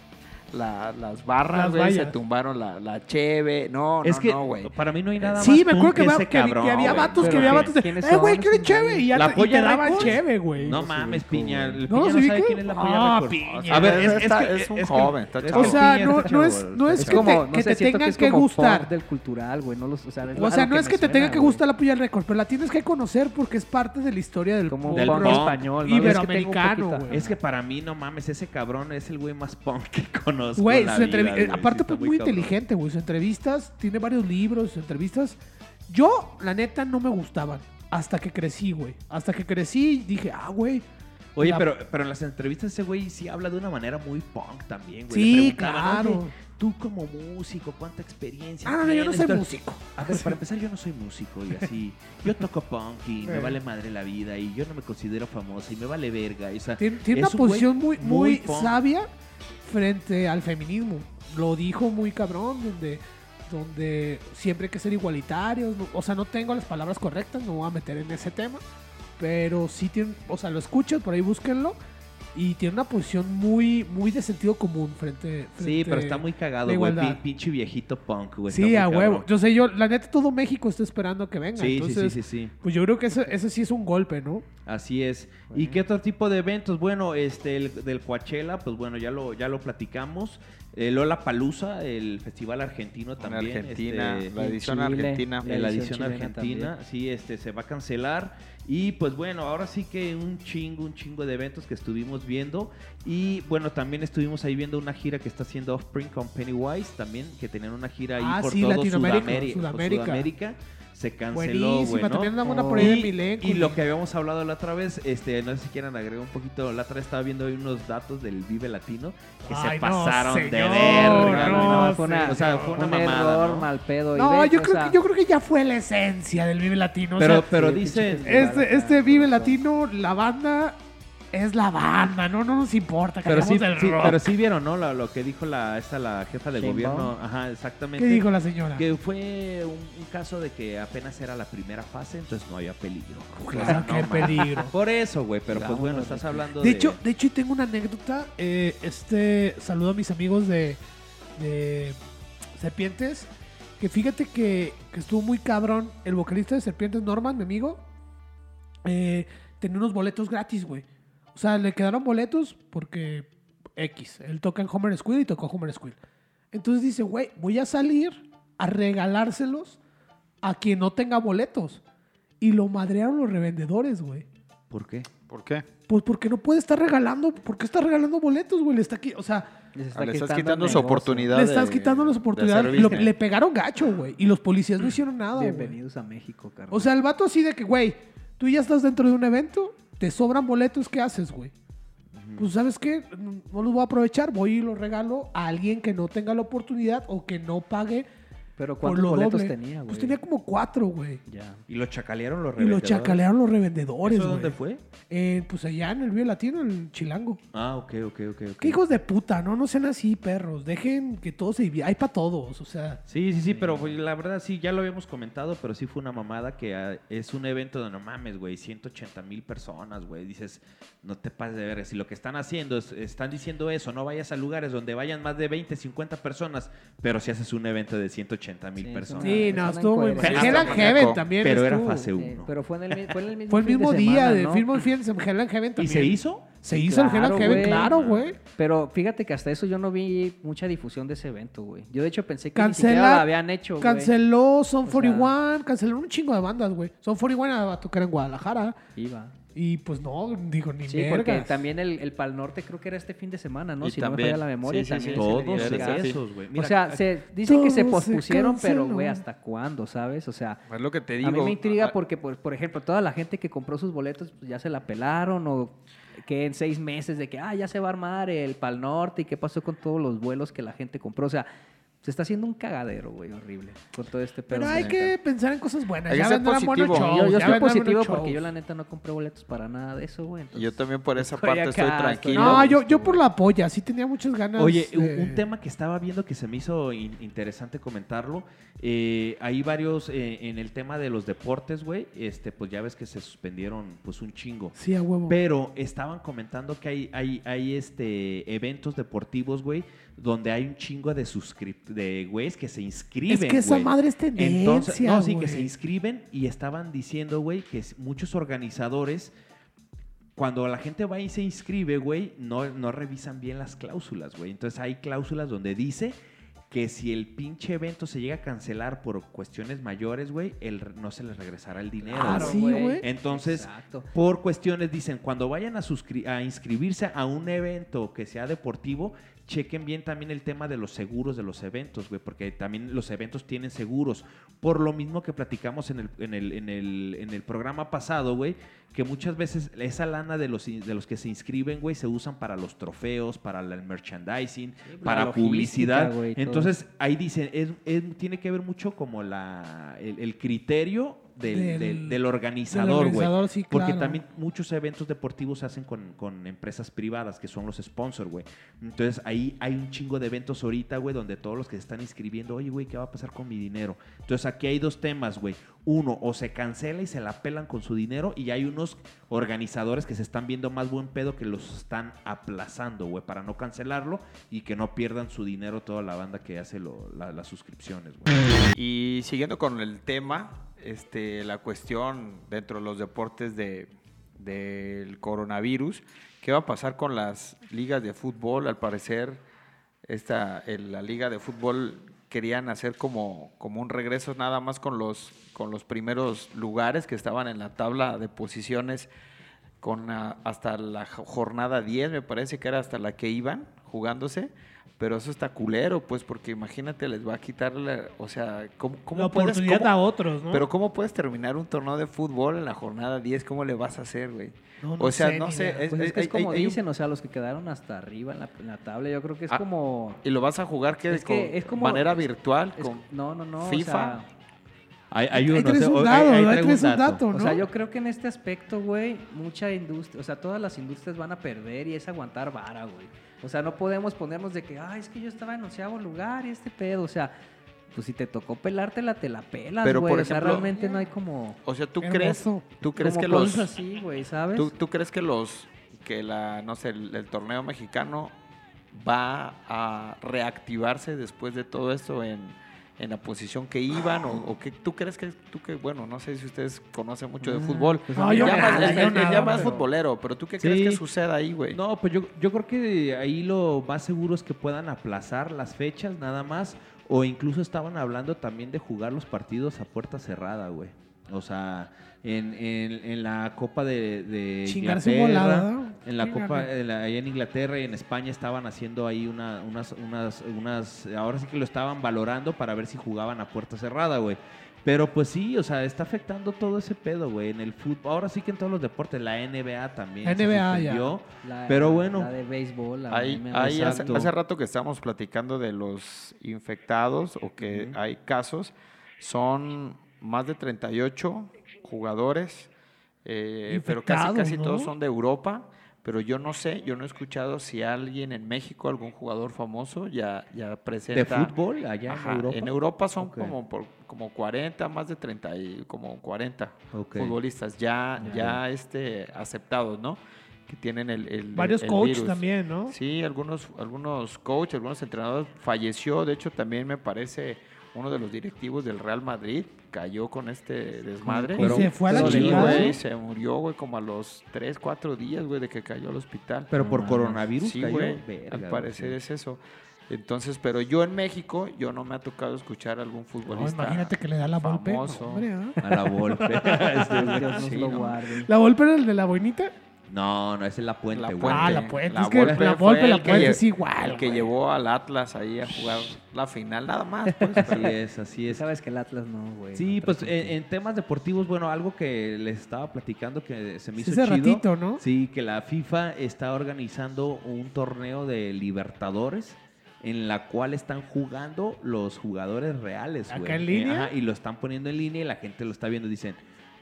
la- las barras, güey. Se tumbaron la, la cheve. No, Es no, que no, güey. para mí no hay nada Sí, más me acuerdo que, había vatos que había ¿qué- vatos de, eh, güey, son ¿quiere esos cheve? Y ya ¿La te, y te daban cheve, güey. No mames, Piña. El ¿No Piña no sabe quién es la Polla Ah. Piña. A ver, es, Está- es que- es un joven. O sea, no, es, no es que te, como, que no sé, te siento que tengan que gustar. del cultural, güey. No los, o sea, no es que te tenga que gustar la Polla Record, pero la tienes que conocer porque es parte de la historia del Del español, Iberoamericano, güey. Es que para mí, no mames, ese cabrón es el güey más punk que conozco. Güey, la vida, eh, güey. aparte pues muy inteligente, güey. Sus entrevistas, tiene varios libros, sus entrevistas. Yo, la neta, no me gustaban. Hasta que crecí, güey. Hasta que crecí, dije, ah, güey. Oye, La- pero, pero en las entrevistas ese güey sí habla de una manera muy punk también, güey. Sí, claro. "Oye, tú como músico, ¿cuánta experiencia Ah, no, yo no tienes?" soy músico. A ver, para empezar, yo no soy músico y así. Yo toco punk y me Eh. vale madre la vida y yo no me considero famosa y me vale verga. o sea, Tiene, una posición muy, muy, sabia frente al feminismo. Lo dijo muy cabrón, donde, donde siempre hay que ser igualitarios. o sea, no tengo las palabras correctas, no voy a meter en ese tema. Pero sí tiene, o sea, lo escuchan, por ahí búsquenlo. Y tiene una posición muy, muy de sentido común frente. Sí, frente- pero está muy cagado, güey. Pinche viejito punk, güey. Sí, a huevo. Yo sé, yo, la neta, todo México está esperando que venga. Sí, sí, entonces, sí, sí, sí. Pues yo creo que ese, ese sí es un golpe, ¿no? Así es. ¿Y qué otro tipo de eventos? Bueno, este el, del Coachella, pues bueno, ya lo ya lo platicamos. El Lola Palusa, el festival argentino En también. Argentina, este, la edición Chile. argentina. en la edición argentina, también. sí, este se va a cancelar. Y pues bueno, ahora sí que un chingo, un chingo de eventos que estuvimos viendo. Y bueno, también estuvimos ahí viendo una gira que está haciendo Offspring con Pennywise, también, que tenían una gira ahí Ah, por sí, todo Latinoamérica, Sudamérica. por Sudamérica. Se canceló, Buenísima. güey, ¿no? También andaba una por ahí de Y, Milenco. y lo que habíamos hablado la otra vez, este, no sé si quieran agregar un poquito, la otra vez estaba viendo ahí unos datos del Vive Latino que Ay, se no, pasaron de verga, no, No, fue una, o sea, fue una un mamada, error ¿no? mal pedo. y No, ve, yo o creo, que, yo creo que ya fue la esencia del Vive Latino. o Pero, sea, pero sí, dicen, este, este Vive Latino, la banda es la banda, no, no nos importa. Que pero sí, del sí, rock. pero sí vieron, ¿no? Lo, lo que dijo la, esta, la jefa de Sheinbaum. gobierno. Ajá, exactamente. ¿Qué dijo la señora? Que fue un, un caso de que apenas era la primera fase, entonces no había peligro. Claro, No, qué man. peligro. Por eso, güey, pero pues bueno, estás hablando De de... hecho, de hecho, tengo una anécdota. eh, este saludo a mis amigos de, de Serpientes. Que fíjate que, que estuvo muy cabrón. El vocalista de Serpientes, Norman, mi amigo, eh, tenía unos boletos gratis, güey. O sea, le quedaron boletos porque X. Él toca en Homer Squill y tocó Homer Squill. Entonces dice, güey, voy a salir a regalárselos a quien no tenga boletos. Y lo madrearon los revendedores, güey. ¿Por qué? ¿Por qué? Pues porque no puede estar regalando, porque está regalando boletos, güey. Le está aquí, o sea, Les Ah, le estás quitando su oportunidad. le estás quitando las de oportunidades. Lo- le pegaron gacho, güey. Y los policías no hicieron nada, güey. Bienvenidos a México, carnal. O sea, el vato así de que, güey, tú ya estás dentro de un evento, te sobran boletos, ¿qué haces, güey? Pues, ¿sabes qué? No los voy a aprovechar, voy y los regalo a alguien que no tenga la oportunidad o que no pague Pero por ¿cuántos lo boletos doble. tenía, güey? Pues tenía como cuatro, güey. Ya. Y lo chacalearon los Y lo revendedores. chacalearon los revendedores, ¿Eso güey. dónde fue? Eh, pues allá en el Vive Latino, en Chilango. Ah, ok, ok, ok. ok. Qué hijos de puta, ¿no? No sean así, perros. Dejen que todo se divida. Hay para todos, o sea. Sí, sí, sí, pero pues, la verdad sí, ya lo habíamos comentado, pero sí fue una mamada que ah, es un evento de no mames, güey, 180 mil personas, güey. Dices, no te pases de ver, si lo que están haciendo es, están diciendo eso, no vayas a lugares donde vayan más de 20, 50 personas, pero si haces un evento de 180 mil Sí, personas. Sí, no, estuvo muy. Hell and Heaven también. Pero era fase Sí, 1. pero fue en el, fue en el mismo Fue el fin de mismo día, semana, de, ¿no? firmo el fin de Hell and Heaven ¿Y también. se hizo? Se hizo el Hell and Claro, Heaven, güey. claro, güey. Pero fíjate que hasta eso yo no vi mucha difusión de ese evento, güey. Yo de hecho pensé que ni Cancela- siquiera lo habían hecho, güey. Canceló Son O sea- 41, cancelaron un chingo de bandas, güey. Son 41 a tocar en Guadalajara. Iba. Y pues no, digo, ni Sí, porque también el, el Pal Norte creo que era este fin de semana, ¿no? Y si también. no me falla la memoria. Sí, sí, también sí. Todos esos, güey. O sea, se dicen que se pospusieron, pero güey, ¿hasta cuándo, sabes? O sea, Es lo que te digo. a mí me intriga Ah, porque, por, por ejemplo, toda la gente que compró sus boletos pues, ya se la pelaron o que en seis meses de que, ah, ya se va a armar el Pal Norte y qué pasó con todos los vuelos que la gente compró. O sea, se está haciendo un cagadero, güey, horrible con todo este pedo. Pero hay que pensar en cosas buenas. Hay ya ser positivo. shows. yo, yo ya estoy positivo porque shows. yo la neta no compré boletos para nada de eso, güey. Yo también por esa parte estoy tranquilo. No, yo, yo por la polla, sí tenía muchas ganas. Oye, un- de- un tema que estaba viendo que se me hizo in- interesante comentarlo. eh, hay varios eh, en el tema de los deportes, güey. Este, pues ya ves que se suspendieron pues un chingo. Sí, a huevo. Pero estaban comentando que hay, hay, hay este eventos deportivos, güey, donde hay un chingo de suscrip de güeyes que se inscriben. es que esa güey. madre es tendencia, Entonces, no, sí, que se inscriben y estaban diciendo, güey, que muchos organizadores, cuando la gente va y se inscribe, güey, no, no revisan bien las cláusulas, güey. Entonces hay cláusulas donde dice que si el pinche evento se llega a cancelar por cuestiones mayores, güey, el, no se les regresará el dinero. Claro, güey. sí, güey. Entonces, Exacto. por cuestiones, dicen, cuando vayan a, suscri- a inscribirse a un evento que sea deportivo, chequen bien también el tema de los seguros de los eventos, güey, porque también los eventos tienen seguros. Por lo mismo que platicamos en el, en el, en el, en el programa pasado, güey, que muchas veces esa lana de los, de los que se inscriben, güey, se usan para los trofeos, para el merchandising, para publicidad. Entonces, ahí dicen, es, es- tiene que ver mucho como la, el, el criterio del, Del- del- del organizador, güey. organizador, sí, Porque claro. también muchos eventos deportivos se hacen con, con empresas privadas, que son los sponsors, güey. Entonces ahí hay un chingo de eventos ahorita, güey, donde todos los que se están inscribiendo, oye, güey, ¿qué va a pasar con mi dinero? Entonces aquí hay dos temas, güey. Uno, o se cancela y se la pelan con su dinero, y hay unos organizadores que se están viendo más buen pedo que los están aplazando, güey, para no cancelarlo y que no pierdan su dinero toda la banda que hace lo- la- las suscripciones, güey. Y siguiendo con el tema, este, la cuestión dentro de los deportes de, del coronavirus, ¿qué va a pasar con las ligas de fútbol? Al parecer, esta, la liga de fútbol querían hacer como, como un regreso nada más con los, con los primeros lugares que estaban en la tabla de posiciones con ah, hasta la jo- jornada 10, me parece que era hasta la que iban jugándose. Pero eso está culero, pues, porque imagínate, les va a quitar, la- o sea, ¿cómo, cómo la puedes, oportunidad cómo- a otros, ¿no? pero ¿cómo puedes terminar un torneo de fútbol en la jornada 10? ¿Cómo le vas a hacer, güey? No, no o sea, sé, no sé. es- Pues es es- que es hay- como hay dicen, o sea, los que quedaron hasta arriba en la, en la tabla, yo creo que es Ah, como... Y lo vas a jugar que Es que es como- manera virtual, es- con no, no, no. o FIFA. sea, Hay, hay uno, o sea, un dado, un dato, O ¿no? sea, yo creo que en este aspecto, güey, mucha industria, o sea, todas las industrias van a perder y es aguantar vara, güey. O sea, no podemos ponernos de que, ay, es que yo estaba en onceavo lugar y este pedo, o sea, pues si te tocó pelártela, te la pelas, Pero, güey. por O sea, ejemplo- realmente no hay como... O sea, ¿tú crees, tú crees como que los... así, güey, ¿sabes? ¿tú, tú crees que los... que la, no sé, el, el torneo mexicano va a reactivarse después de todo esto en, en la posición que iban o, o que tú crees que tú que bueno no sé si ustedes conocen mucho de Ah, fútbol pues No, Él yo ya nada, más- yo él- él nada, ya más pero- futbolero pero tú qué Sí. crees que suceda ahí güey No, pues yo, yo creo que ahí lo más seguro es que puedan aplazar las fechas nada más. O incluso estaban hablando también de jugar los partidos a puerta cerrada, güey. O sea, en, en- en la Copa de, de Inglaterra, en la. Copa, la- allá en Inglaterra y en España estaban haciendo ahí una- unas, unas, unas, ahora sí que lo estaban valorando para ver si jugaban a puerta cerrada, güey. Pero pues sí, o sea, está afectando todo ese pedo, güey, en el fútbol. Ahora sí que en todos los deportes, la NBA también. se NBA ya. suspendió. Pero bueno. La de béisbol. la Ahí, MMA. ahí hace, hace rato que estábamos platicando de los infectados o que hay casos, son más de 38 jugadores, eh, pero casi, casi ¿no? todos son de Europa, pero yo no sé, yo no he escuchado si alguien en México, algún jugador famoso, ya, ya De presenta... fútbol allá Ajá, en Europa. En Europa son como, por, como 40, más de 30, y como 40 Ok. futbolistas ya, Ya. ya este, aceptados, ¿no? Que tienen el, el- Varios el coaches virus. también, ¿no? Sí, algunos, algunos coaches, algunos entrenadores falleció. De hecho, también me parece uno de los directivos del Real Madrid cayó con este desmadre. Y se fue a la Sí, chingada. güey, se murió, güey, como a los 3, 4 días, güey, de que cayó al hospital. Pero por No, coronavirus Sí, güey, al parecer es eso. Entonces, pero yo en México, yo no me ha tocado escuchar a algún No, futbolista. imagínate que le da la golpe. famoso. hombre, ¿ah? A la Volpe. Nos Sí, lo no. ¿La golpe era el de la boinita? No, no, esa es la puente, La güey. Puente. Ah, la puente. La es que Volpe la puente es igual. El que güey. llevó al Atlas ahí a jugar la final, nada más. Pues, Así es, así es. Sabes que el Atlas no, güey. Sí, no pues en, en temas deportivos, bueno, algo que les estaba platicando que se me hizo Ese chido. ratito, ¿no? Sí, que la FIFA está organizando un torneo de Libertadores en la cual están jugando los jugadores reales, ¿Acá güey. en línea? Ajá, y lo están poniendo en línea y la gente lo está viendo. Dicen,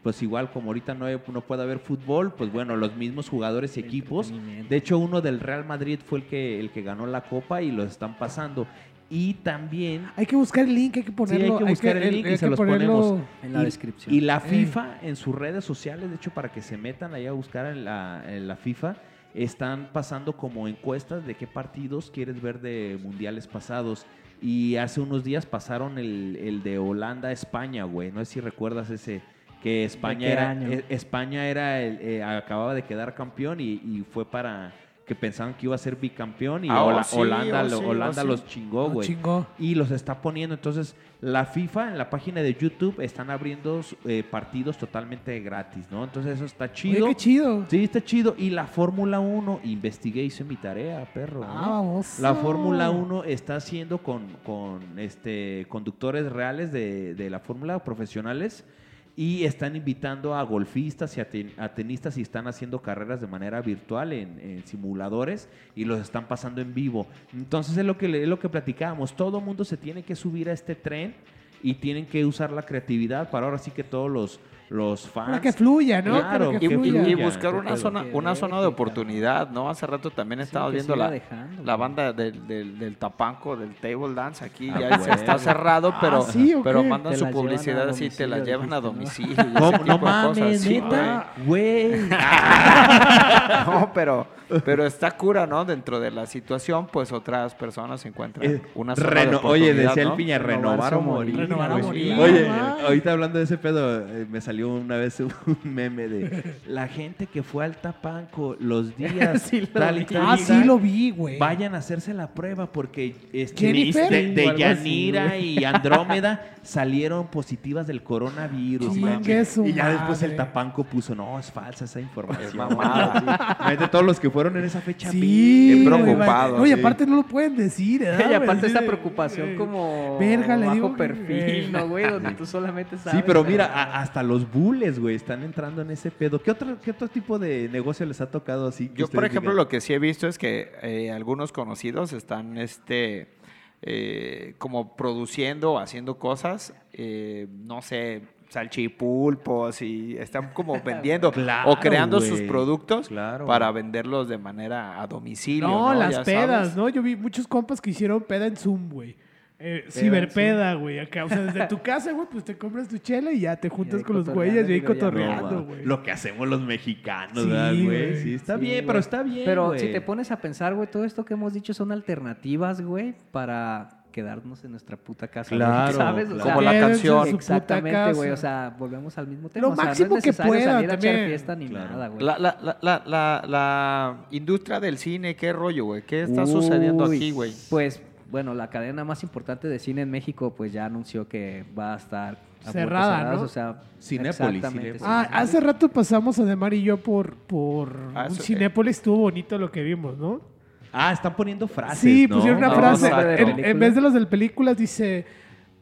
pues igual como ahorita no, hay- no puede haber fútbol, pues bueno, los mismos jugadores y equipos. De hecho, uno del Real Madrid fue el que, el que ganó la copa y los están pasando. Y también Hay que buscar el link, hay que ponerlo. hay que buscar el link y se los ponemos. En la y- descripción. Y la Eh. FIFA en sus redes sociales, de hecho, para que se metan allá a buscar en la, en la FIFA, están pasando como encuestas de qué partidos quieres ver de mundiales pasados. Y hace unos días pasaron el, el de Holanda-España, güey. No sé si recuerdas ese. Que España era, eh, España era el- eh, acababa de quedar campeón y, y fue para que pensaban que iba a ser bicampeón y Ah, oh, sí, Holanda, oh, lo- oh, Holanda sí. los chingó, güey y los está poniendo. Entonces, la FIFA en la página de YouTube están abriendo eh, partidos totalmente gratis, ¿no? Entonces, eso está Oye, chido. qué chido. Sí, está chido. Y la Fórmula 1, investigué, hice mi tarea, perro. ¿no? Ah, vamos. La Fórmula 1 está haciendo con, con este, conductores reales de, de la Fórmula, profesionales, y están invitando a golfistas y a, ten- a tenistas y están haciendo carreras de manera virtual en, simuladores y los están pasando en vivo. Entonces es lo que, es lo que platicábamos, todo mundo se tiene que subir a este tren y tienen que usar la creatividad para ahora sí que todos los, los fans... Para que fluya, ¿no? Claro, que Y, fluya. buscar una zona, una deje, zona de oportunidad, ¿no? Hace rato también estaba viendo la, dejando, la banda del, del, del tapanco, del table dance, aquí Ah, ya está cerrado, pero, Ah, ¿sí o pero qué? mandan su publicidad así, te la llevan a domicilio. No de mames, güey. No, pero, pero está cura, ¿no? Dentro de la situación, pues otras personas encuentran Eh, una de oye, decía el ¿no? Piña, renovar o morir. Renovar o morir, Oye, ah. ahorita hablando de ese pedo, eh, me salió una vez un meme de la gente que fue al Tapanco los días Sí tal y tal Ah, sí lo vi, güey. Vayan a hacerse la prueba porque este, de, de así, Yanira y Andrómeda salieron positivas del coronavirus. Su y ya después el. Tapanco puso, no, es falsa esa información. Es mamada. Sí. Todos los que fueron en esa fecha. Sí, Bien güey, preocupado, Oye, sí. aparte no lo pueden decir, ¿eh? Y aparte esta preocupación eh, como Verga, le bajo digo perfil, ¿no, güey? Donde tú solamente sabes. Sí, pero mira, a- hasta los bulles, güey, están entrando en ese pedo. ¿Qué otro, ¿Qué otro tipo de negocio les ha tocado así? Yo, por ejemplo, digan? lo que sí he visto es que eh, algunos conocidos están este eh, como produciendo, haciendo cosas, eh, no sé, salchipulpos y están como vendiendo Claro, o creando sus güey. productos Claro. para venderlos de manera a domicilio. No, No, las Ya pedas, sabes. ¿no? Yo vi muchos compas que hicieron peda en Zoom, güey. Eh, ciberpeda, güey. Acá, o sea, desde tu casa, güey, pues te compras tu chela y ya te juntas con los güeyes y ahí cotorreando, güey. Lo que hacemos los mexicanos, Sí, ¿verdad, güey? güey. Sí, está Sí, bien, güey. pero está bien, Pero güey. si te pones a pensar, güey, todo esto que hemos dicho son alternativas, güey, para quedarnos en nuestra puta casa. güey, Claro, ¿Sabes? O claro. sea, Como la canción. Exactamente, güey. O sea, volvemos al mismo tema. Lo o sea, no máximo es que necesario puedan salir a echar también. fiesta ni Claro. nada, güey. La, la, la, la, la, la industria del cine, ¿qué rollo, güey? ¿Qué está sucediendo aquí, güey? Pues, bueno, la cadena más importante de cine en México, pues ya anunció que va a estar Cerrada, cerradas, ¿no? O sea, Cinépolis, exactamente, Cinépolis. Ah, Cinépolis. hace rato pasamos Ademar y yo por, por Ah, un eso- Cinépolis, estuvo bonito lo que vimos, ¿no? Ah, están poniendo frases, sí, ¿no? pusieron una No, frase. no, en, vez de los de películas, dice: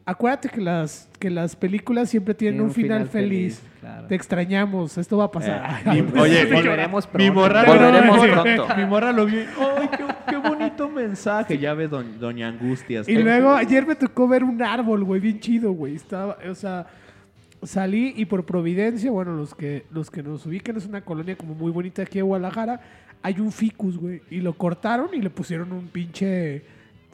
Acuérdate que las, que las películas siempre tienen Tiene un final, feliz. claro. Te extrañamos, esto va a pasar. Eh, mi- oye, volveremos Mi pronto. morra Volveremos pronto. Mi morra lo vio. y, ¡Ay, qué, qué bonito mensaje! Ya ve don- Doña Angustias. Y luego ayer me tocó ver un árbol, güey, bien chido, güey. Estaba, o sea, salí y por Providencia, bueno, los que, los que nos ubican es una colonia como muy bonita aquí en Guadalajara, hay un ficus, güey. Y lo cortaron y le pusieron un pinche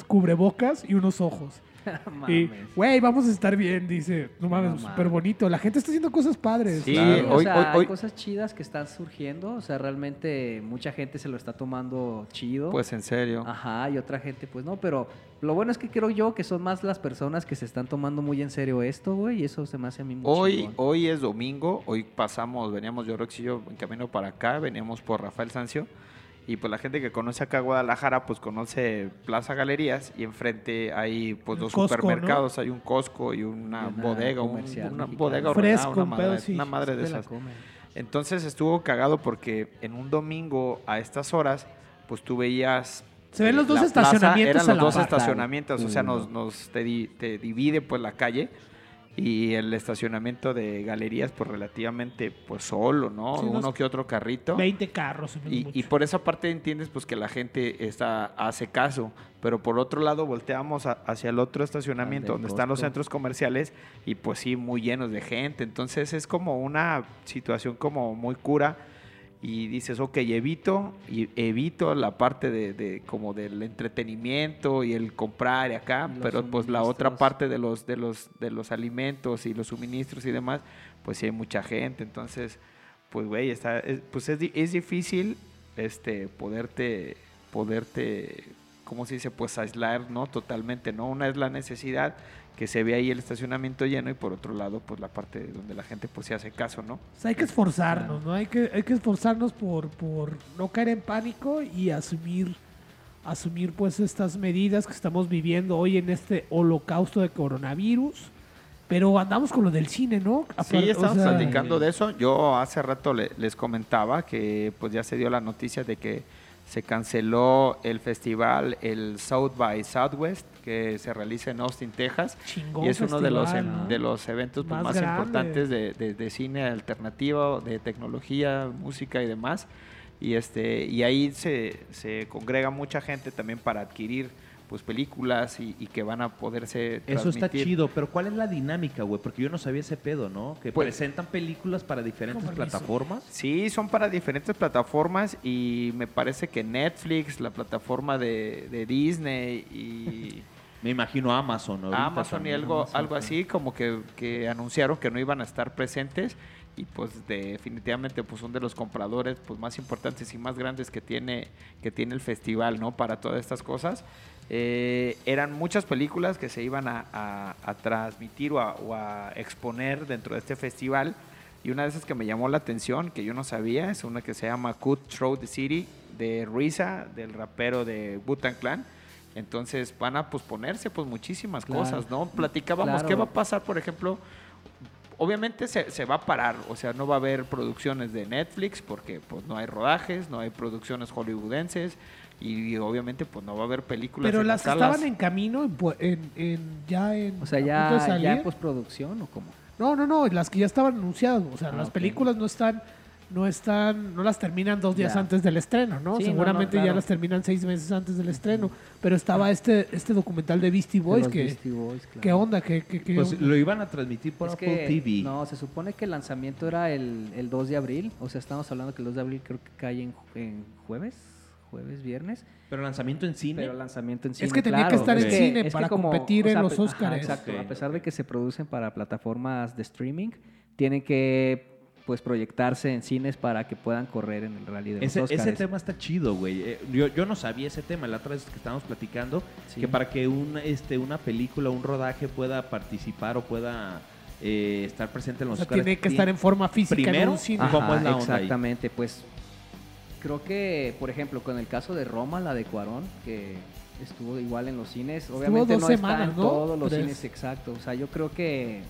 cubrebocas y unos ojos. Y, güey, vamos a estar bien, dice. No mames, No súper bonito. La gente está haciendo cosas padres. Sí, o hoy- sea, hoy- hay hoy- cosas chidas que están surgiendo. O sea, realmente mucha gente se lo está tomando chido. Pues en serio. Ajá, y otra gente, pues no, pero lo bueno es que creo yo que son más las personas que se están tomando muy en serio esto, güey, y eso se me hace a mí muy Hoy, chingón. hoy es domingo, hoy pasamos, veníamos yo, Rox y yo en camino para acá, veníamos por Rafael Sancio. Y pues la gente que conoce acá Guadalajara, pues conoce Plaza Galerías y enfrente hay pues dos Costco, supermercados, hay un Costco y una, bodega, un- comercial una bodega Fresco, ordenada, un una pedo madre, así. una madre de esas. Entonces estuvo cagado porque en un domingo a estas horas, pues tú veías... Se ven los dos la plaza, estacionamientos Eran a los la dos estacionamientos, o sea, nos, nos te, di- te divide pues la calle y el estacionamiento de galerías pues relativamente pues solo, ¿no? Sí, Uno que otro carrito. 20 carros. Y, y por esa parte entiendes pues que la gente está, hace caso, pero por otro lado volteamos a- hacia el otro estacionamiento donde están los centros comerciales y pues sí, muy llenos de gente. Entonces es como una situación como muy cura y dices, ok, evito, y evito la parte de, de como del entretenimiento y el comprar y acá, Los pero pues la otra parte de los, de los, de los alimentos y los suministros y demás, pues sí hay mucha gente. Entonces, pues güey, está, es, pues es, es difícil este poderte, poderte, ¿cómo se dice? Pues aislar, ¿no? Totalmente, ¿no? Una es la necesidad que se ve ahí el estacionamiento lleno y por otro lado, pues la parte donde la gente pues se hace caso, ¿no? O sea, hay que esforzarnos, ¿no? Hay que, hay que esforzarnos por, por no caer en pánico y asumir, asumir pues estas medidas que estamos viviendo hoy en este holocausto de coronavirus. Pero andamos con lo del cine, ¿no? Sí, o estamos sea, platicando de eso. Yo hace rato le- les comentaba que pues ya se dio la noticia de que se canceló el festival, el South by Southwest, que se realiza en Austin, Texas. chingón Y es uno de los, em- ¿no? de los eventos pues, Más importantes de, de- de cine alternativo, de tecnología, música y demás. Y, este, y ahí se, se congrega mucha gente también para adquirir pues películas y, y que van a poderse Eso está transmitir. chido, pero ¿cuál es la dinámica, güey? Porque yo no sabía ese pedo, ¿no? Que Pues- presentan películas para diferentes plataformas. Sí, son para diferentes plataformas y me parece que Netflix, la plataforma de, de Disney y Me imagino Amazon, Amazon y algo, Amazon, algo sí. así, como que, que anunciaron que no iban a estar presentes y pues definitivamente pues son de los compradores pues más importantes y más grandes que tiene, que tiene el festival, ¿no? Para todas estas cosas. Eh, eran muchas películas que se iban a, a- a transmitir o a, o a exponer dentro de este festival. Y una de esas que me llamó la atención, que yo no sabía, es una que se llama Cut Through the City, de Risa, del rapero de Butan Clan. Entonces van a posponerse pues muchísimas Claro. cosas, ¿no? Platicábamos, Claro. ¿qué va a pasar, por ejemplo? Obviamente se, se va a parar, o sea, no va a haber producciones de Netflix porque pues no hay rodajes, no hay producciones hollywoodenses y, obviamente pues no va a haber películas Pero en las que estaban en camino, en, en- en- ya en. O sea, ya, ya en postproducción o cómo. No, no, no, las que ya estaban anunciadas. O sea, Ah, las películas no están, no están, no las terminan dos días Ya. antes del estreno, ¿no? Sí, no, no, Seguramente ya las terminan seis meses antes del estreno. Pero estaba este, este documental de Beastie Boys De que, Beastie Boys, claro. ¿qué onda? ¿Qué, qué, qué Pues onda? lo iban a transmitir por Es Apple que, TV. no, se supone que el lanzamiento era el, el 2 de abril. O sea, estamos hablando que el 2 de abril creo que cae en, ju- en jueves, jueves, viernes. Pero lanzamiento en cine. Pero lanzamiento en cine. que tenía que estar en Es cine es que para como- competir en los Óscares. exacto. A pesar de que se producen para plataformas de streaming, tienen que pues proyectarse en cines para que puedan correr en el rally de los Ese, Óscares. ese tema está chido, güey. Eh, yo, yo no sabía ese tema. La otra vez que estábamos platicando, Sí. que para que un, este, una película, un rodaje pueda participar o pueda eh, estar presente en O los sea, Óscares, tiene que estar en forma física en primero, un cine. Ajá. ¿Cómo es la onda ahí? Exactamente, pues creo que, por ejemplo, con el caso de Roma, la de Cuarón, que estuvo igual en los cines, obviamente no semanas, está en ¿no? todos los Tres. cines exacto. O sea, yo creo que,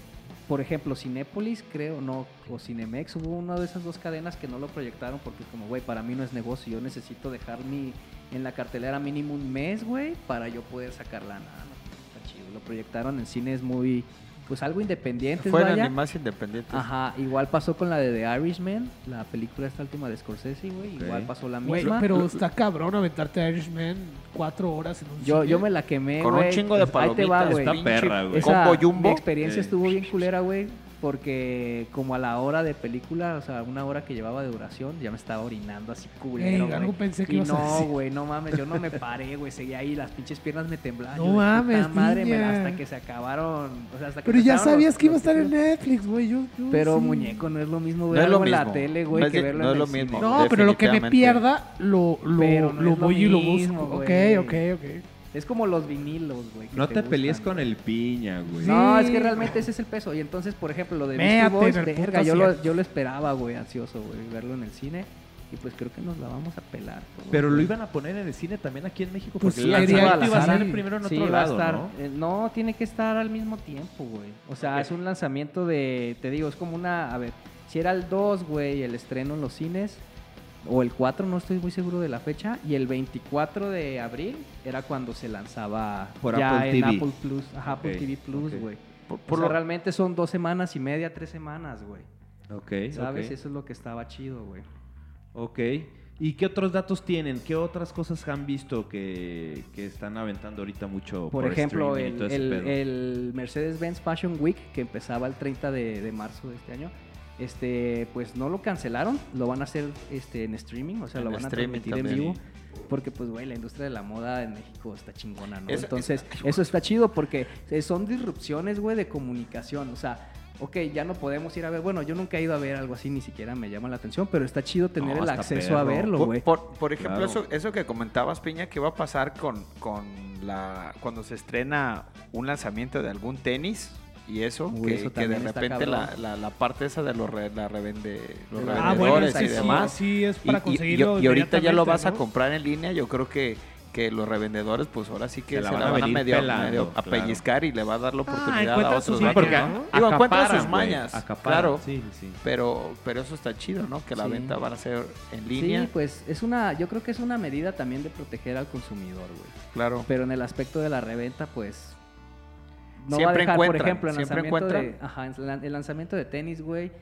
por ejemplo, Cinépolis, creo, no, o Cinemex, hubo una de esas dos cadenas que no lo proyectaron porque como, güey, para mí no es negocio, yo necesito dejar mi en la cartelera mínimo un mes, güey, para yo poder sacar lana. No, está chido. Lo proyectaron en cines muy, pues algo independientes, Fueron vaya. ni más independientes. Ajá, igual pasó con la de The Irishman, la película esta última de Scorsese, güey. Igual pasó la Güey, misma. pero está cabrón aventarte a Irishman cuatro horas en un yo, cine. yo me la quemé, Con un güey. chingo de Ahí te va, palomitas, güey. Está pinche perra, güey. Esa- combo jumbo. Mi experiencia Eh. estuvo bien culera, güey. Porque como a la hora de película, o sea, una hora que llevaba de duración, ya me estaba orinando así culero. Ey, algo pensé que y no, decir. güey, no mames, yo no me paré, güey. Seguía ahí, las pinches piernas me temblaban. No Yo mames, madre, me- hasta que se acabaron. O sea, hasta que Pero ya sabías los- que iba a estar en. Netflix, güey. Yo, yo Pero sí. muñeco, no es lo mismo No ver es lo algo en la tele, güey, que verlo no en es el lo cine. mismo. No, pero lo que me pierda, lo, lo, Pero no lo voy y lo mismo, busco. Ok, ok, ok. Es como los vinilos, güey. No te, pelees gustan. con el piña, güey. No, es que realmente ese es el peso. Y entonces, por ejemplo, lo de Beastie Boys, verga, yo lo, yo lo esperaba, güey, ansioso, güey, verlo en el cine. Y pues creo que nos la vamos a pelar. todos, Pero lo iban a poner en el cine también aquí en México. Pues porque sí, el lanzamiento iba a primero en Sí, otro va a lado, estar- ¿no? eh, no, tiene que estar al mismo tiempo, güey. O sea, es un lanzamiento de, te digo, es como una, a ver, si era el 2, güey, el estreno en los cines, o el 4, no estoy muy seguro de la fecha, y el 24 de abril era cuando se lanzaba Por ya Apple en TV. Apple Plus, ajá, Apple TV Plus, güey. Por- O por sea, lo- realmente son dos semanas y media, tres semanas, güey. Ok, ¿Sabes? Eso es lo que estaba chido, güey. Ok. ¿Y qué otros datos tienen? ¿Qué otras cosas han visto que, que están aventando ahorita mucho? Por, ejemplo, el, Mercedes-Benz Fashion Week, que empezaba el 30 de, de marzo de este año, este, pues no lo cancelaron, lo van a hacer este, en streaming, o sea, En lo van a transmitir en vivo. Porque, pues, güey, la industria de la moda en México está chingona, ¿no? Entonces, eso- eso está chido porque eh, son disrupciones, güey, de comunicación. O sea, ok, ya no podemos ir a ver. Bueno, yo nunca he ido a ver algo así, ni siquiera me llama la atención, pero está chido tener No, el acceso a verlo, Por, güey. por- por ejemplo, Claro. eso, eso que comentabas, Piña, que va a pasar con, con la cuando se estrena un lanzamiento de algún tenis y eso, Uy, que, eso que de repente la, la, la parte esa de los, re- la revende, los Ah, revendedores bueno, es que y demás. sí es Y, para y- y- conseguirlo y ahorita ya lo vas a comprar en línea, yo creo que, que los revendedores, pues ahora sí que Se se, la van a van a venir medio, pelando, medio a claro. pellizcar y le va a dar la oportunidad a otros. Sí, porque ¿no? a- Digo, encuentran acaparan, sus mañas, acaparan, claro, Sí, sí. pero, pero eso está chido, ¿no? Que la Sí. venta van a ser en línea, Sí, pues es una, yo creo que es una medida también de proteger al consumidor, güey. claro. Pero en el aspecto de la reventa, pues. No va a Siempre dejar, por ejemplo, el siempre lanzamiento, de, ajá, el lanzamiento de tenis, güey,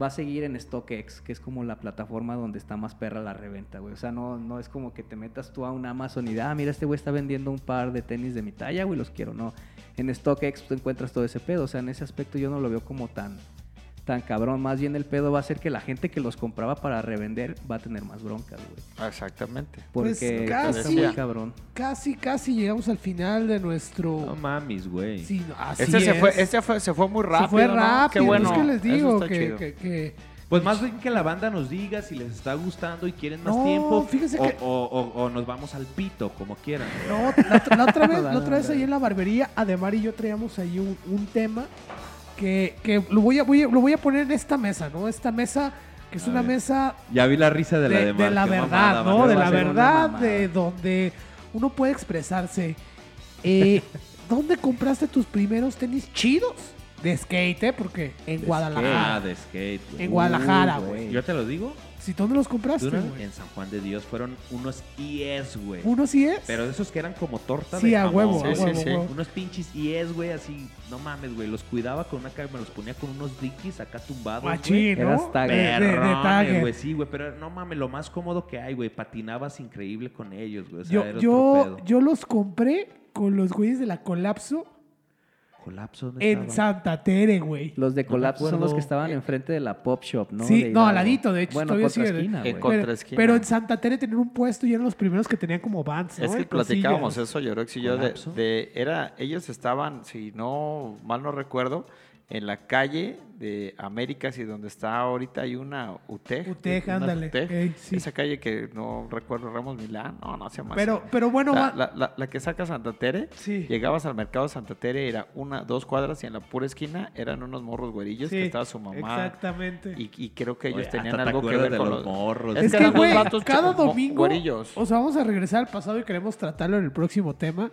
va a seguir en StockX, que es como la plataforma donde está más perra la reventa, güey. O sea, no, no es como que te metas tú a un Amazon y, ah, mira, este güey está vendiendo un par de tenis de mi talla, güey, los quiero. No, en StockX tú encuentras todo ese pedo. O sea, en ese aspecto yo no lo veo como tan, tan cabrón. Más bien el pedo va a ser que la gente que los compraba para revender va a tener más broncas, güey. Exactamente. Pues Porque casi. está muy cabrón. Casi, casi llegamos al final de nuestro... No mames, güey. Sí, no, así Este se fue, este fue, se fue muy rápido. Se fue ¿no? rápido. Qué bueno. Es que les digo que, que- que- Pues más bien que la banda nos diga si les está gustando y quieren más No, tiempo. o, que- o- o- o nos vamos al pito, como quieran. No, la, la otra vez, la No, otra no, vez no. ahí en la barbería, Ademar y yo traíamos ahí un, un tema que, que lo, voy a, voy a- lo voy a poner en esta mesa, ¿no? Esta mesa que es A una ver. mesa Ya vi la risa de la de de, la verdad, mamada, ¿no? De la verdad, de donde uno puede expresarse. Eh, ¿Dónde compraste tus primeros tenis chidos? De skate, ¿eh? Porque en De Guadalajara. skate, de skate, güey. En Guadalajara, güey. ¿Yo te lo digo? ¿Si dónde los compraste, güey? En San Juan de Dios fueron unos IES, güey. ¿Uno sí es? Pero de esos que eran como torta Sí, de a jamón, huevo, Sí, a sí, huevo, sí. huevo. Unos pinches IES, güey, así, no mames, güey. Los cuidaba con una cara, me los ponía con unos dickies acá tumbados, güey. Machín, ¿no? Eras tagger. Güey, sí, güey, pero no mames, lo más cómodo que hay, güey, patinabas increíble con ellos, güey, o sea, Yo, era otro yo, pedo. yo los compré con los güeyes de la Colapso Colapso, ¿dónde en estaba? Santa Tere, güey. Los de No Colapso son los que estaban enfrente de la Pop Shop, ¿no? Sí, De no, al ladito, de hecho, Bueno, todavía contra sigue- esquina, En güey. contra- Pero, esquina. pero en Santa Tere tenían un puesto y eran los primeros que tenían como vans, ¿no? Es que platicábamos eso, Yorox y yo, de, de- era, ellos estaban, si no mal no recuerdo, en la calle de Américas y donde está ahorita hay una UTEC. UTEC, una ándale. Ey, sí. Esa calle que no recuerdo, Ramos Milán, no, no se llama Pero, así. pero bueno, la, va- la- la- la que saca Santa Tere, Sí. llegabas al mercado Santa Tere, era una, dos cuadras y en la pura esquina eran unos morros güerillos Sí, que estaba su mamá. Exactamente. Y, y creo que ellos Oye, tenían algo que ver de con los los morros. Es Es que güey, cada domingo, güerillos. o sea, vamos a regresar al pasado y queremos tratarlo en el próximo tema.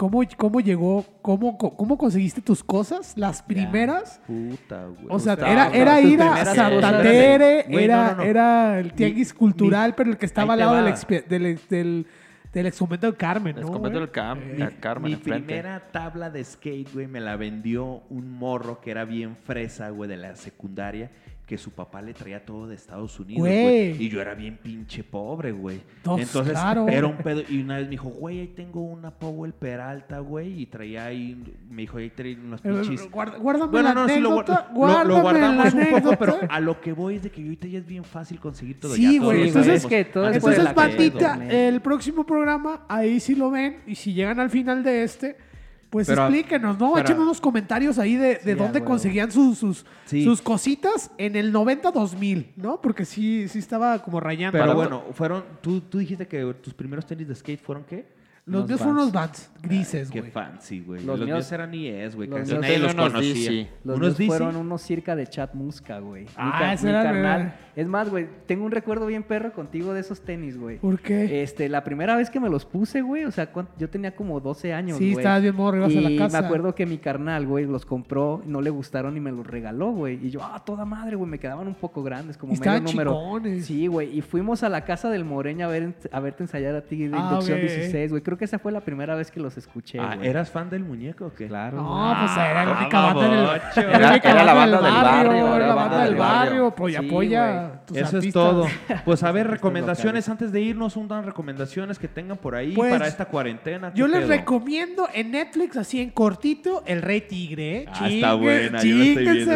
¿Cómo, cómo llegó, cómo, cómo conseguiste tus cosas? Las primeras. Puta, güey. O sea, era, era ir a Santa. Tere, era, no, no, no. era el tianguis Mi- cultural, mi- pero el que estaba al lado del, va. expe- del, del, del exconvento del Carmen, ¿no? el Cam, Eh, la Carmen Mi enfrente. primera tabla de skate, güey, me la vendió un morro que era bien fresa, güey, de la secundaria, que su papá le traía todo de Estados Unidos, Güey. Y yo era bien pinche pobre, güey. Entonces, claro. era un pedo. Y una vez me dijo, güey, ahí tengo una Powell Peralta, güey. Y traía ahí, me dijo, ahí traía unos pinches... guarda- guárdame Bueno, la no, sí, lo, anécdota, guar- lo- lo guárdame guardamos la un poco, pero a lo que voy es de que ahorita ya es bien fácil conseguir todo. Sí, ya güey, lo entonces- que todo Entonces, bandita, internet. el próximo programa, ahí sí lo ven. Y si llegan al final de este, pues Pero- explíquenos, ¿no? pero- Echen unos comentarios ahí de, de Sí, dónde conseguían sus, sus, Sí. sus cositas en el 90-2000, ¿no? Porque sí, sí estaba como rayando. Pero bueno, fueron... Tú, tú dijiste que tus primeros tenis de skate fueron qué? Los míos fueron unos Vans. Grises, Qué güey. fancy, güey. Los Los, míos, míos- eran IES, güey. los Casi míos eran los unos conocía. DC. Los unos míos DC. fueron unos circa de chat musca, güey. Mi Ah, ese mi era- carnal. Es más, güey, tengo un recuerdo bien perro contigo de esos tenis, güey. ¿Por qué? Este, la primera vez que me los puse, güey, o sea, yo tenía como 12 años, sí, güey. estabas bien morro, ibas y a la casa. me acuerdo que mi carnal, güey, los compró, no le gustaron y me los regaló, güey. Y yo, ah, toda madre, güey, me quedaban un poco grandes, como Y medio estaban número. chingones. Sí, güey, y fuimos a la casa del Moreña a, ver, a verte ensayar a ti de Ah, inducción ok. 16, güey. Creo que esa fue la primera vez que los escuché, Ah, güey. ¿Eras fan del muñeco o qué? Claro. No, pues güey. era la Ah, única banda del era Era- la banda del barrio, era la banda del barrio, pues Sí, apoya tus Eso es todo. Pues a ver, recomendaciones antes de irnos, unas recomendaciones que tengan por ahí Pues, para esta cuarentena. ¿qué Yo les pedo? recomiendo en Netflix, así en cortito, El Rey Tigre. ¿eh? Ah, está buena, yo la estoy viendo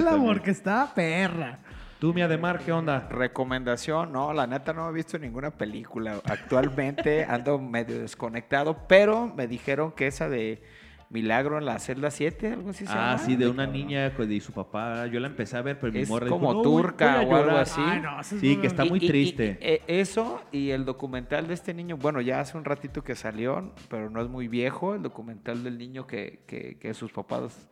está perra. Tú, mi Ademar, ¿qué onda? Recomendación, no, la neta no he visto ninguna película. Actualmente ando medio desconectado, pero me dijeron que esa de Milagro en la celda 7, algo así se Ah, llama. sí, de una niña y su papá. Yo la empecé a ver, pero mi Es morra dijo, como "No, turca o algo llorar". así. Ay, no, eso es Sí, que está Y- muy y- y- triste. eh, eso y el documental de este niño, bueno, ya hace un ratito que salió, pero no es muy viejo, el documental del niño que, que, que sus papás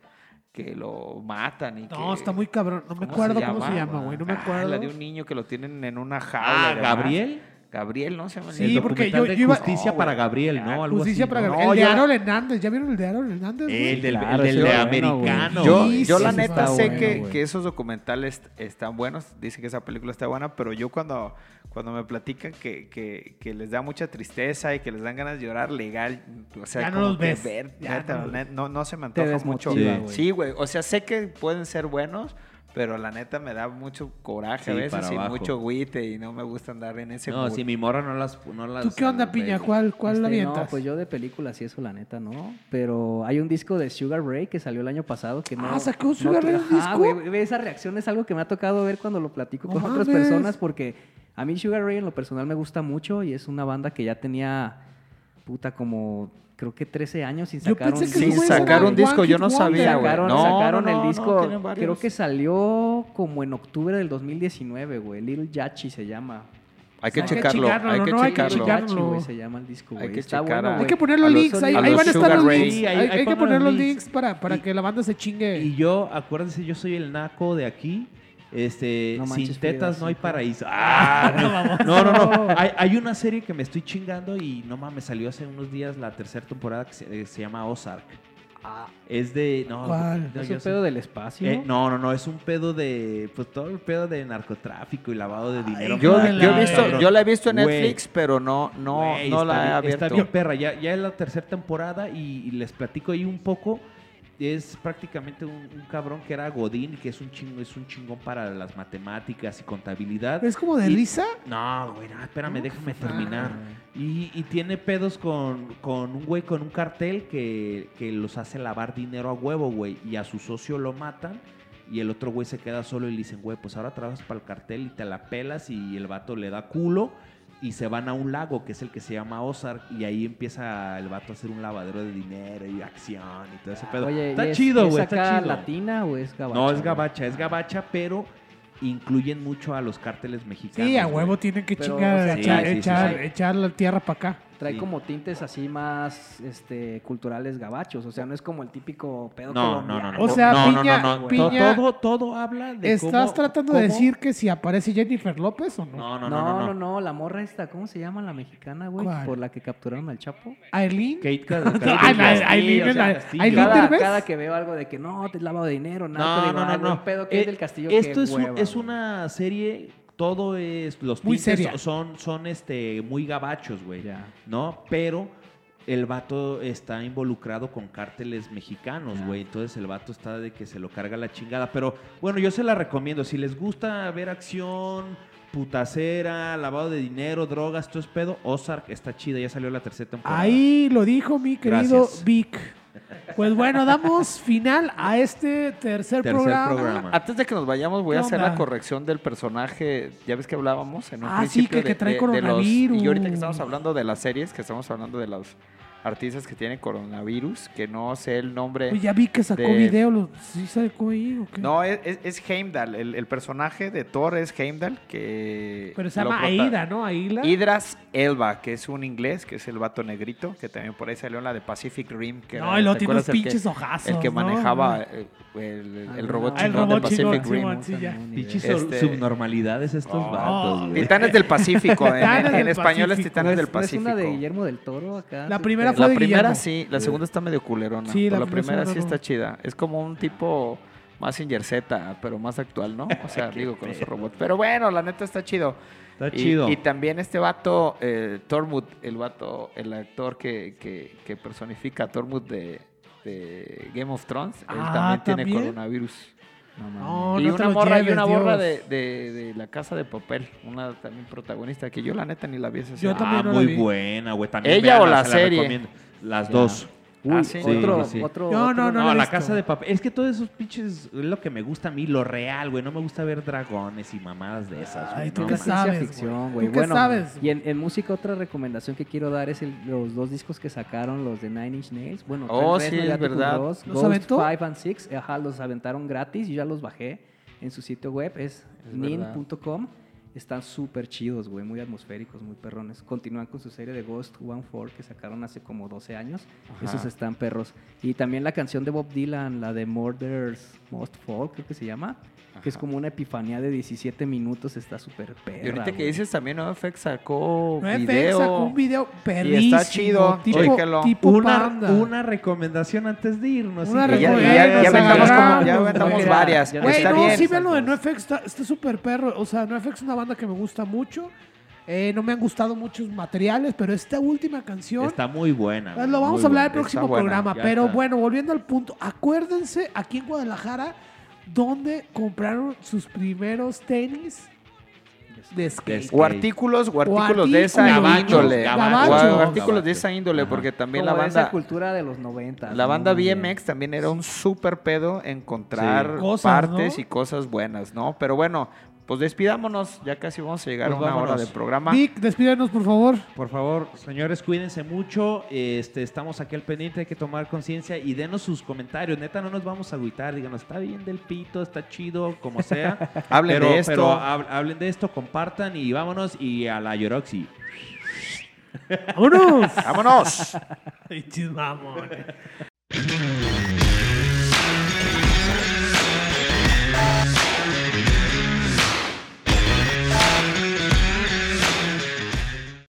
que lo matan y No, que- está muy cabrón. No me ¿cómo acuerdo cómo se llama, güey. No me Ah, acuerdo. la de un niño que lo tienen en una jaula. Ah, y demás. Gabriel. Gabriel, ¿no? Se llama el Sí. El porque yo- yo iba- Justicia No, para. Gabriel, ¿no? Algo Justicia así, para. Gabriel. No, el de yo- Aaron Hernández. ¿Ya vieron el de Aaron Hernández? güey? El del, Claro, el ese del de americano. güey. Yo, Sí, yo sí, la neta sé bueno, que, que esos documentales están buenos, dicen que esa película está buena, pero yo cuando, cuando me platican que, que, que les da mucha tristeza y que les dan ganas de llorar legal, o sea, Ya no los ves. ver, Ya neta, no los no, no se me Te antoja mucho. Sí. güey. Sí, o sea, sé que pueden ser buenos, pero la neta me da mucho coraje a veces y abajo. mucho guite y no me gusta andar en ese No, si mi morra no las. No las ¿Tú qué onda, Piña? ¿Cuál, cuál la Este, avientas? No, pues yo de películas y eso, la neta, no. Pero hay un disco de Sugar Ray que salió el año pasado que no. Ah, ¿sacó no- Sugar Ray un Ajá, disco? güey, güey, esa reacción es algo que me ha tocado ver cuando lo platico No con otras personas porque a mí Sugar Ray en lo personal me gusta mucho y es una banda que ya tenía, puta, como creo que 13 años sin sacar un Sin sacar un disco, yo no sabía, güey. Sacaron, No, sacaron no, el disco, creo que salió como en octubre del 2019, güey. Little Yachi se llama. Hay que Hay que checarlo, hay que no, hay que checarlo. checarlo. Yachi, güey, se llama el disco, Hay güey. que Está checar bueno, a- Hay que poner los links, ahí, ahí van a estar los links. Sí, hay, hay que poner los links. links para, para Y- que la banda se chingue. Y yo, acuérdense, yo soy el naco de aquí. Este, No sin tetas no hay paraíso. Ah, no, no, no. Hay, hay una serie que me estoy chingando y no mames, salió hace unos días la tercera temporada que se, eh, se llama Ozark. Es de. No, ¿Cuál? no, Es un sé. pedo del espacio. Eh, no, no, no, es un pedo de. Pues todo el pedo de narcotráfico y lavado de dinero. Yo, la- he visto, yo la he visto en Netflix, pero no, no, güey, no está la he abierto. Está bien perra, ya, ya es la tercera temporada y, y les platico ahí un poco. Es prácticamente un, un cabrón que era Godín, que es un chingo, es un chingón para las matemáticas y contabilidad. ¿Es como de Y- risa? No, güey, no, espérame, déjame terminar. Y, y tiene pedos con, con un güey con un cartel que, que los hace lavar dinero a huevo, güey. Y a su socio lo matan. Y el otro güey se queda solo y le dicen, güey, pues ahora trabajas para el cartel y te la pelas. Y el vato le da culo. Y se van a un lago que es el que se llama Ozark y ahí empieza el vato a hacer un lavadero de dinero y acción y todo ese pedo. Oye, ¿y está es- chido, ¿es güey, está acá chido. latina o es gabacha? no, es gabacha, es gabacha, pero incluyen mucho a los cárteles mexicanos. Sí, a huevo tienen que Pero, chingar, o sea, echar, sí, sí, sí, echar, sí. echar la tierra para acá. Trae Sí. como tintes así más este, culturales gabachos. O sea, no es como el típico pedo No, no, colombiano. no, no. O sea, no, piña- no, no, no. piña- Todo, todo habla de ¿Estás cómo- tratando de decir que si aparece Jennifer López o no? No, no, No, no, no, no. no, la morra esta, ¿cómo se llama la mexicana, güey? Por la que capturaron al Chapo. ¿Aileen? Kate No, Kate Castillo, Aileen. Aileen Cada, que veo algo de que no, te lavado de dinero, nada, No, no, no, "Ay, güey, no. pedo que Eh, es del castillo, Esto es, un- hueva, es güey". una serie, todo es, los Muy tintes seria. son, son este, muy gabachos, güey. Ya. ¿No? Pero el vato está involucrado con cárteles mexicanos, güey. Entonces el vato está de que se lo carga la chingada. Pero bueno, yo se la recomiendo. Si les gusta ver acción, putacera, lavado de dinero, drogas, todo es pedo, Ozark está chida. Ya salió la tercera temporada. Ahí lo dijo mi querido Gracias. Vic. Pues bueno, damos final a este tercer, Tercer programa. programa. Antes de que nos vayamos, voy a ¿Qué hacer onda? la corrección del personaje. Ya ves que hablábamos en un Ah, sí, principio que- que de- trae de- de los- coronavirus. y ahorita que estamos hablando de las series, que estamos hablando de los artistas que tienen coronavirus, que no sé el nombre. Pues ya vi que sacó de- video. Lo, ¿Sí sacó ahí o qué? No, es, es, es Heimdall. El, el personaje de Thor es Heimdall, que... Pero se llama prota- Aida, ¿no? Aida. Idras Elba, que es un inglés, que es el vato negrito, que también por ahí salió en la de Pacific Rim. Que No, era- y lo ¿te tiene unos el que- pinches ojazos. El que ¿no? manejaba eh, el, el- el robot Ah, el chingón de Pacific Rim. Pinches Este- subnormalidades estos Oh, vatos. Titanes del Pacífico. en, en del español es Pacífico. Titanes ¿No del no es Pacífico. una de Guillermo del Toro acá? La súper- primera fue La de primera Guillermo. sí, la segunda está medio culerona. Sí, pero la la, primera sí no. está chida. Es como un tipo más Z, pero más actual, ¿no? O sea, digo, con esos robots. Pero bueno, la neta está chido. Está Y- chido. Y, también este vato, eh, Tormund, el vato, el actor que, que, que personifica a Tormund de, de Game of Thrones, él Ah, también tiene coronavirus. No. No, y no una morra, y lleves, una morra Dios. de, de, de La Casa de Papel, una también protagonista, que yo la neta ni la vi esa Yo también ah, no la muy vi. buena, güey. ¿Ella o la se serie? recomiendo. Las Ya. dos. Ah, Uy, sí. otro, Sí, sí. otro, No, otro- no, no. No, la visto. casa de papel. Es que todos esos pinches es lo que me gusta a mí, lo real, güey. No me gusta ver dragones y mamadas de esas. Ay, tú no, qué sabes, Bueno, sabes? y en, en música otra recomendación que quiero dar es el- los dos discos que sacaron los de Nine Inch Nails. Bueno, Oh, sí, es verdad. ¿Los Ghost aventó? 5 and 6, ajá, los aventaron gratis. Yo ya los bajé en su sitio web, es, Es verdad. nin.com. Están súper chidos, güey, muy atmosféricos, muy perrones. Continúan con su serie de Ghost One Four que sacaron hace como 12 años. Ajá. Esos están perros. Y también la canción de Bob Dylan, la de Murders Most Fall, creo que se llama. Que es Ajá. como una epifanía de 17 minutos, está súper perra. Y ahorita que dices también NoFX sacó NoFX video. sacó un video perrísimo. chido, Tipo, chéquelo. tipo Una, recomendación antes de irnos. Una Y ya, y ya- ya aventamos, como- ya aventamos varias. Ya- Güey, está no, bien. sí vean lo de. NoFX, está está súper perro. O sea, NoFX es una banda que me gusta mucho. Eh, no me han gustado muchos materiales, pero esta última canción Está muy buena. lo vamos a hablar el buena. próximo Está buena, programa. Pero está. bueno, volviendo al punto, acuérdense aquí en Guadalajara donde compraron sus primeros tenis de skate. O artículos, o artículos de esa índole. O artículos de esa índole, Ajá. porque también Como la de esa banda... cultura de los 90. La banda BMX también era un súper pedo encontrar Sí. Cosas, partes ¿no? y cosas buenas, ¿no? Pero bueno, pues despidámonos, ya casi vamos a llegar Pues a una hora de programa. Vic, despídenos, por favor. Por favor, señores, cuídense mucho. Este, estamos aquí al pendiente, hay que tomar conciencia y denos sus comentarios. Neta, no nos vamos a agüitar. Díganos, está bien del pito, está chido, como sea. Hablen pero, de esto. pero hablen de esto, compartan y vámonos. Y a la Yoroxi. ¡Vámonos! ¡Vámonos! Ay, chis, mamón.